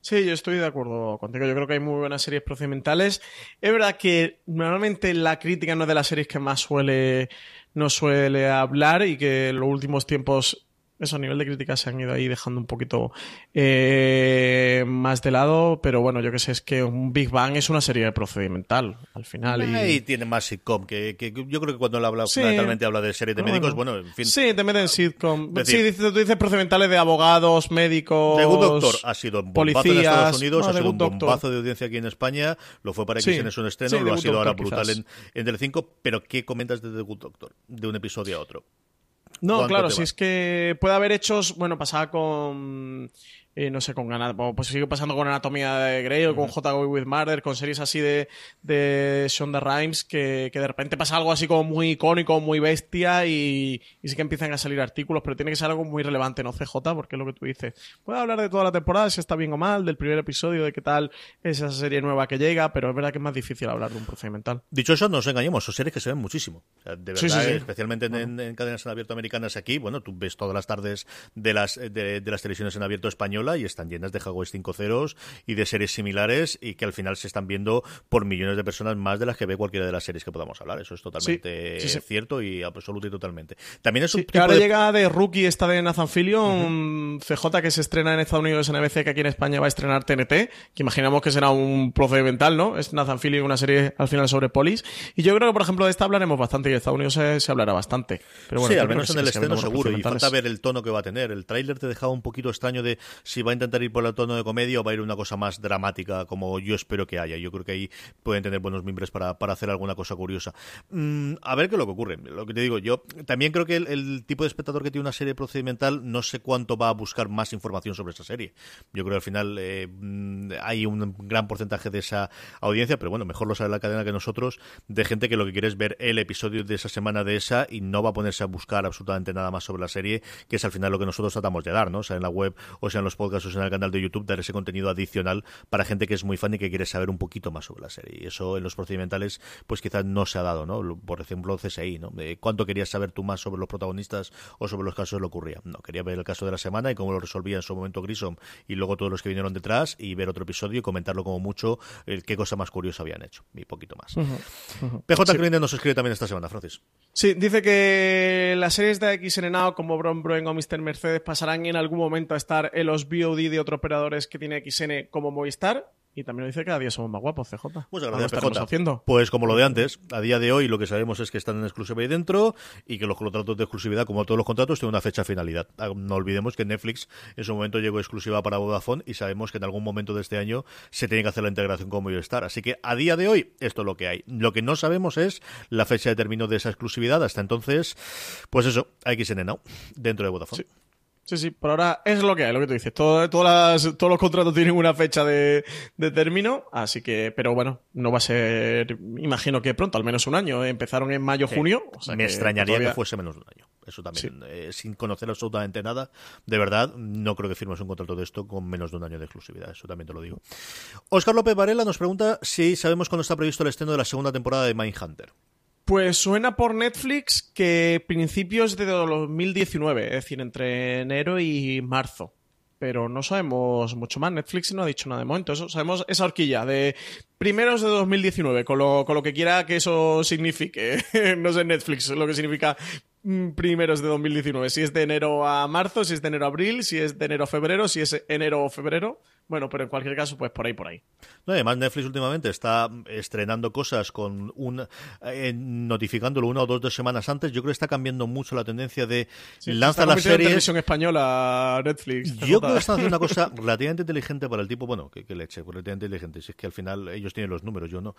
Sí, yo estoy de acuerdo contigo. Yo creo que hay muy buenas series procedimentales. Es verdad que normalmente la crítica no es de las series que más suele no suele hablar y que en los últimos tiempos eso a nivel de crítica se han ido ahí dejando un poquito eh, más de lado, pero bueno, yo que sé, es que un Big Bang es una serie procedimental al final. Y, tiene más sitcom, que, yo creo que cuando él habla, fundamentalmente habla de series de médicos, bueno, en fin. Sí, te meten sitcom. sí, tú dices procedimentales de abogados, médicos. The Good Doctor ha sido un bombazo en Estados Unidos, ha sido un bombazo de audiencia aquí en España, lo fue para X en un estreno, lo ha sido ahora brutal en, en Telecinco, pero ¿qué comentas de The Good Doctor? De un episodio a otro. No, claro, si es que puede haber hechos, bueno, pasaba con eh, no sé, con pues sigue pasando con Anatomía de Grey o con J. with Murder, con series así de, de Shonda Rhimes, que, que, de repente pasa algo así como muy icónico, muy bestia y, y, sí que empiezan a salir artículos, pero tiene que ser algo muy relevante, ¿no? CJ, porque es lo que tú dices. Puede hablar de toda la temporada, si está bien o mal, del primer episodio, de qué tal es esa serie nueva que llega, pero es verdad que es más difícil hablar de un procedimental. Dicho eso, no nos engañemos, son series que se ven muchísimo. de verdad, especialmente en, cadenas en abierto americanas aquí, bueno, tú ves todas las tardes de las, de las televisiones en abierto español y están llenas de Jaguars 5 ceros y de series similares y que al final se están viendo por millones de personas más de las que ve cualquiera de las series que podamos hablar. Eso es totalmente cierto y absoluto y totalmente. También es un ahora llega de Rookie esta de Nathan Fillion, CJ que se estrena en Estados Unidos en ABC, que aquí en España va a estrenar TNT, que imaginamos que será un procedimental, ¿no? Es Nathan Fillion, una serie al final sobre polis. Y yo creo que, por ejemplo, de esta hablaremos bastante y en Estados Unidos se, hablará bastante. Pero bueno, sí, al menos en el estreno seguro. Y falta ver el tono que va a tener. El tráiler te dejaba un poquito extraño de si va a intentar ir por el tono de comedia o va a ir una cosa más dramática, como yo espero que haya. Yo creo que ahí pueden tener buenos miembros para, para hacer alguna cosa curiosa. Mm, a ver qué es lo que ocurre. Lo que te digo, yo también creo que el, tipo de espectador que tiene una serie procedimental no sé cuánto va a buscar más información sobre esa serie. Yo creo que al final eh, mm, hay un gran porcentaje de esa audiencia, pero bueno, mejor lo sabe la cadena que nosotros, de gente que lo que quiere es ver el episodio de esa semana de esa y no va a ponerse a buscar absolutamente nada más sobre la serie, que es al final lo que nosotros tratamos de dar, ¿no? O sea en la web, o sea en los podcasts, o en el canal de YouTube dar ese contenido adicional para gente que es muy fan y que quiere saber un poquito más sobre la serie. Y eso en los procedimentales, pues quizás no se ha dado, ¿no? Por ejemplo, CSI, ¿no? De ¿Cuánto querías saber tú más sobre los protagonistas o sobre los casos de lo ocurría? No, quería ver el caso de la semana y cómo lo resolvía en su momento Grissom y luego todos los que vinieron detrás y ver otro episodio y comentarlo como mucho el qué cosa más curiosa habían hecho y poquito más. PJ sí. nos escribe también esta semana, Francis. Sí, dice que las series de X Now como Bron Broen o Mr. Mercedes pasarán en algún momento a estar en los VOD de otros operadores que tiene XN como Movistar. Y también lo dice que cada día somos más guapos, CJ. Muchas gracias, PJ. haciendo? Pues como lo de antes, a día de hoy lo que sabemos es que están en exclusiva ahí dentro y que los contratos de exclusividad, como todos los contratos, tienen una fecha de finalidad. Ah, no olvidemos que Netflix en su momento llegó exclusiva para Vodafone y sabemos que en algún momento de este año se tiene que hacer la integración con Movistar. Así que a día de hoy esto es lo que hay. Lo que no sabemos es la fecha de término de esa exclusividad. Hasta entonces, pues eso, XN Now, dentro de Vodafone. Sí, sí, por ahora es lo que hay, lo que tú dices. todos los contratos tienen una fecha de, término, así que, pero bueno, no va a ser, imagino que pronto, al menos un año. Empezaron en mayo, junio. Me extrañaría que fuese menos de un año. Eso también, eh, sin conocer absolutamente nada. De verdad, no creo que firmes un contrato de esto con menos de un año de exclusividad. Eso también te lo digo. Oscar López Varela nos pregunta si sabemos cuándo está previsto el estreno de la segunda temporada de Mindhunter. Pues suena por Netflix que principios de 2019, es decir, entre enero y marzo. Pero no sabemos mucho más. Netflix no ha dicho nada de momento. Eso, sabemos esa horquilla de primeros de 2019, con lo, con lo que quiera que eso signifique. (laughs) no sé Netflix lo que significa primeros de 2019. Si es de enero a marzo, si es de enero a abril, si es de enero a febrero, si es enero o febrero. Bueno, pero en cualquier caso, pues por ahí, por ahí. No, además Netflix últimamente está estrenando cosas con un eh, notificándolo una o dos, dos semanas antes. Yo creo que está cambiando mucho la tendencia de lanza las series. televisión española Netflix. Yo creo que están haciendo una cosa (laughs) relativamente inteligente para el tipo, bueno, que, que leche, relativamente inteligente. Si es que al final ellos tienen los números, yo no.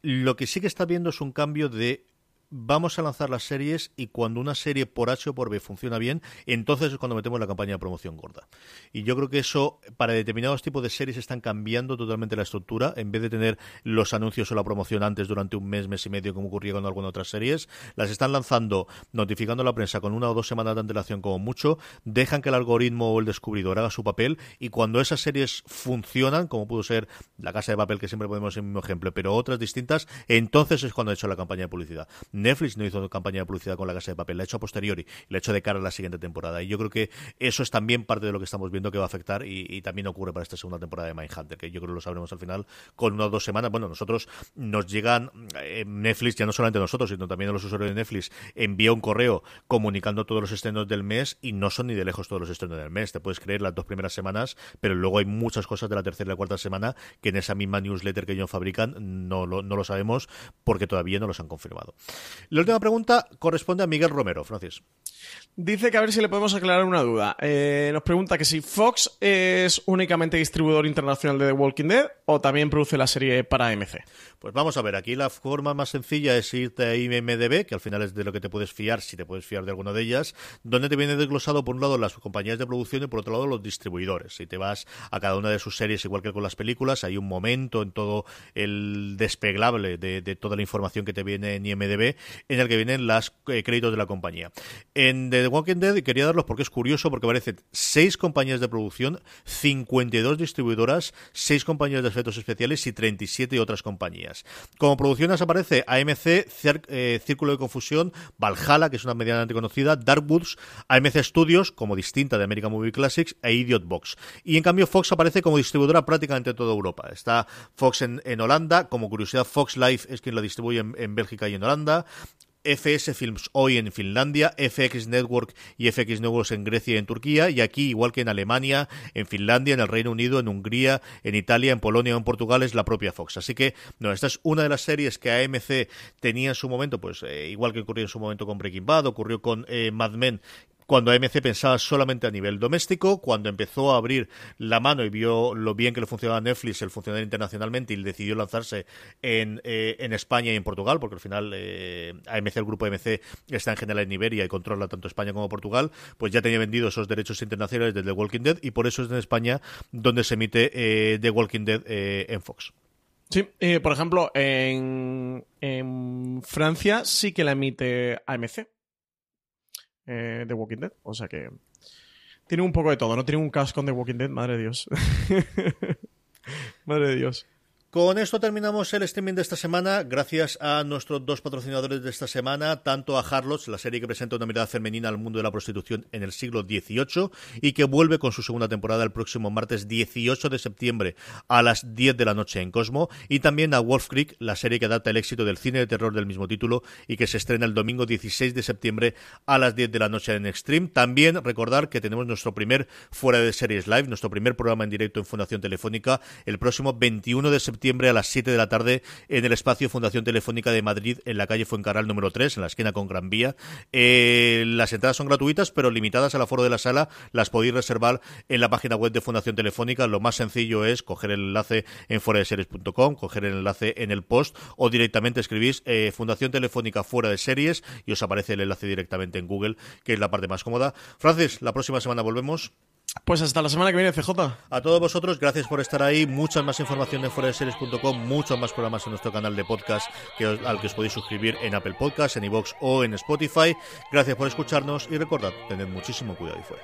Lo que sí que está viendo es un cambio de vamos a lanzar las series y cuando una serie por H o por B funciona bien, entonces es cuando metemos la campaña de promoción gorda. Y yo creo que eso, para determinados tipos de series, están cambiando totalmente la estructura. En vez de tener los anuncios o la promoción antes durante un mes, mes y medio, como ocurría con algunas otras series, las están lanzando, notificando a la prensa con una o dos semanas de antelación como mucho, dejan que el algoritmo o el descubridor haga su papel y cuando esas series funcionan, como pudo ser La Casa de Papel, que siempre podemos ser el mismo ejemplo, pero otras distintas, entonces es cuando ha hecho la campaña de publicidad. Netflix no hizo campaña de publicidad con la casa de papel, la ha hecho a posteriori, la ha hecho de cara a la siguiente temporada. Y yo creo que eso es también parte de lo que estamos viendo que va a afectar y, también ocurre para esta segunda temporada de Mindhunter, que yo creo que lo sabremos al final con una o dos semanas. Bueno, nosotros nos llegan, eh, Netflix, ya no solamente nosotros, sino también a los usuarios de Netflix, envía un correo comunicando todos los estrenos del mes y no son ni de lejos todos los estrenos del mes. Te puedes creer las dos primeras semanas, pero luego hay muchas cosas de la tercera y la cuarta semana que en esa misma newsletter que ellos fabrican no lo sabemos porque todavía no los han confirmado. La última pregunta corresponde a Miguel Romero, Francis. Dice que a ver si le podemos aclarar una duda. Eh, nos pregunta que si Fox es únicamente distribuidor internacional de The Walking Dead o también produce la serie para AMC. Pues vamos a ver, aquí la forma más sencilla es irte a IMDB, que al final es de lo que te puedes fiar, si te puedes fiar de alguna de ellas, donde te viene desglosado por un lado las compañías de producción y por otro lado los distribuidores. Si te vas a cada una de sus series, igual que con las películas, hay un momento en todo el despeglable de, toda la información que te viene en IMDB, en el que vienen los eh, créditos de la compañía. En The Walking Dead quería darlos porque es curioso, porque aparecen seis compañías de producción, 52 distribuidoras, seis compañías de efectos especiales y 37 otras compañías. Como producciones aparece AMC, eh, Círculo de Confusión, Valhalla, que es una medianamente conocida, Darkwoods, AMC Studios, como distinta de American Movie Classics, e Idiot Box. Y en cambio Fox aparece como distribuidora prácticamente en toda Europa. Está Fox en, Holanda, como curiosidad Fox Life es quien la distribuye en Bélgica y en Holanda. FS Films hoy en Finlandia, FX Network y FX Networks en Grecia y en Turquía, y aquí, igual que en Alemania, en Finlandia, en el Reino Unido, en Hungría, en Italia, en Polonia o en Portugal, es la propia Fox. Así que, no, esta es una de las series que AMC tenía en su momento, pues eh, igual que ocurrió en su momento con Breaking Bad, ocurrió con eh, Mad Men cuando AMC pensaba solamente a nivel doméstico, cuando empezó a abrir la mano y vio lo bien que le funcionaba Netflix, el funcionar internacionalmente y decidió lanzarse en, eh, en España y en Portugal, porque al final eh, AMC, el grupo AMC, está en general en Iberia y controla tanto España como Portugal, pues ya tenía vendido esos derechos internacionales de The Walking Dead y por eso es en España donde se emite eh, The Walking Dead en Fox. Sí, por ejemplo, en, en Francia sí que la emite AMC eh, The Walking Dead. O sea que tiene un poco de todo. No tiene un casco The Walking Dead, madre de Dios. (laughs) madre de Dios. Con esto terminamos el streaming de esta semana. Gracias a nuestros dos patrocinadores de esta semana, tanto a Harlots, la serie que presenta una mirada femenina al mundo de la prostitución en el siglo XVIII y que vuelve con su segunda temporada el próximo martes 18 de septiembre a las 10 de la noche en Cosmo, y también a Wolf Creek, la serie que adapta el éxito del cine de terror del mismo título y que se estrena el domingo 16 de septiembre a las 10 de la noche en Extreme. También recordar que tenemos nuestro primer Fuera de Series Live, nuestro primer programa en directo en Fundación Telefónica, el próximo 21 de septiembre septiembre a las 7 de la tarde en el espacio Fundación Telefónica de Madrid, en la calle Fuencarral número 3, en la esquina con Gran Vía. Eh, las entradas son gratuitas, pero limitadas al aforo de la sala. Las podéis reservar en la página web de Fundación Telefónica. Lo más sencillo es coger el enlace en foradeseries.com, coger el enlace en el post o directamente escribís eh, Fundación Telefónica fuera de series y os aparece el enlace directamente en Google, que es la parte más cómoda. Francis, la próxima semana volvemos. Pues hasta la semana que viene, CJ. A todos vosotros, gracias por estar ahí. Mucha más información en foradeseries.com, muchos más programas en nuestro canal de podcast que al que os podéis suscribir en Apple Podcasts, en iVoox o en Spotify. Gracias por escucharnos y recordad, tened muchísimo cuidado y fuera.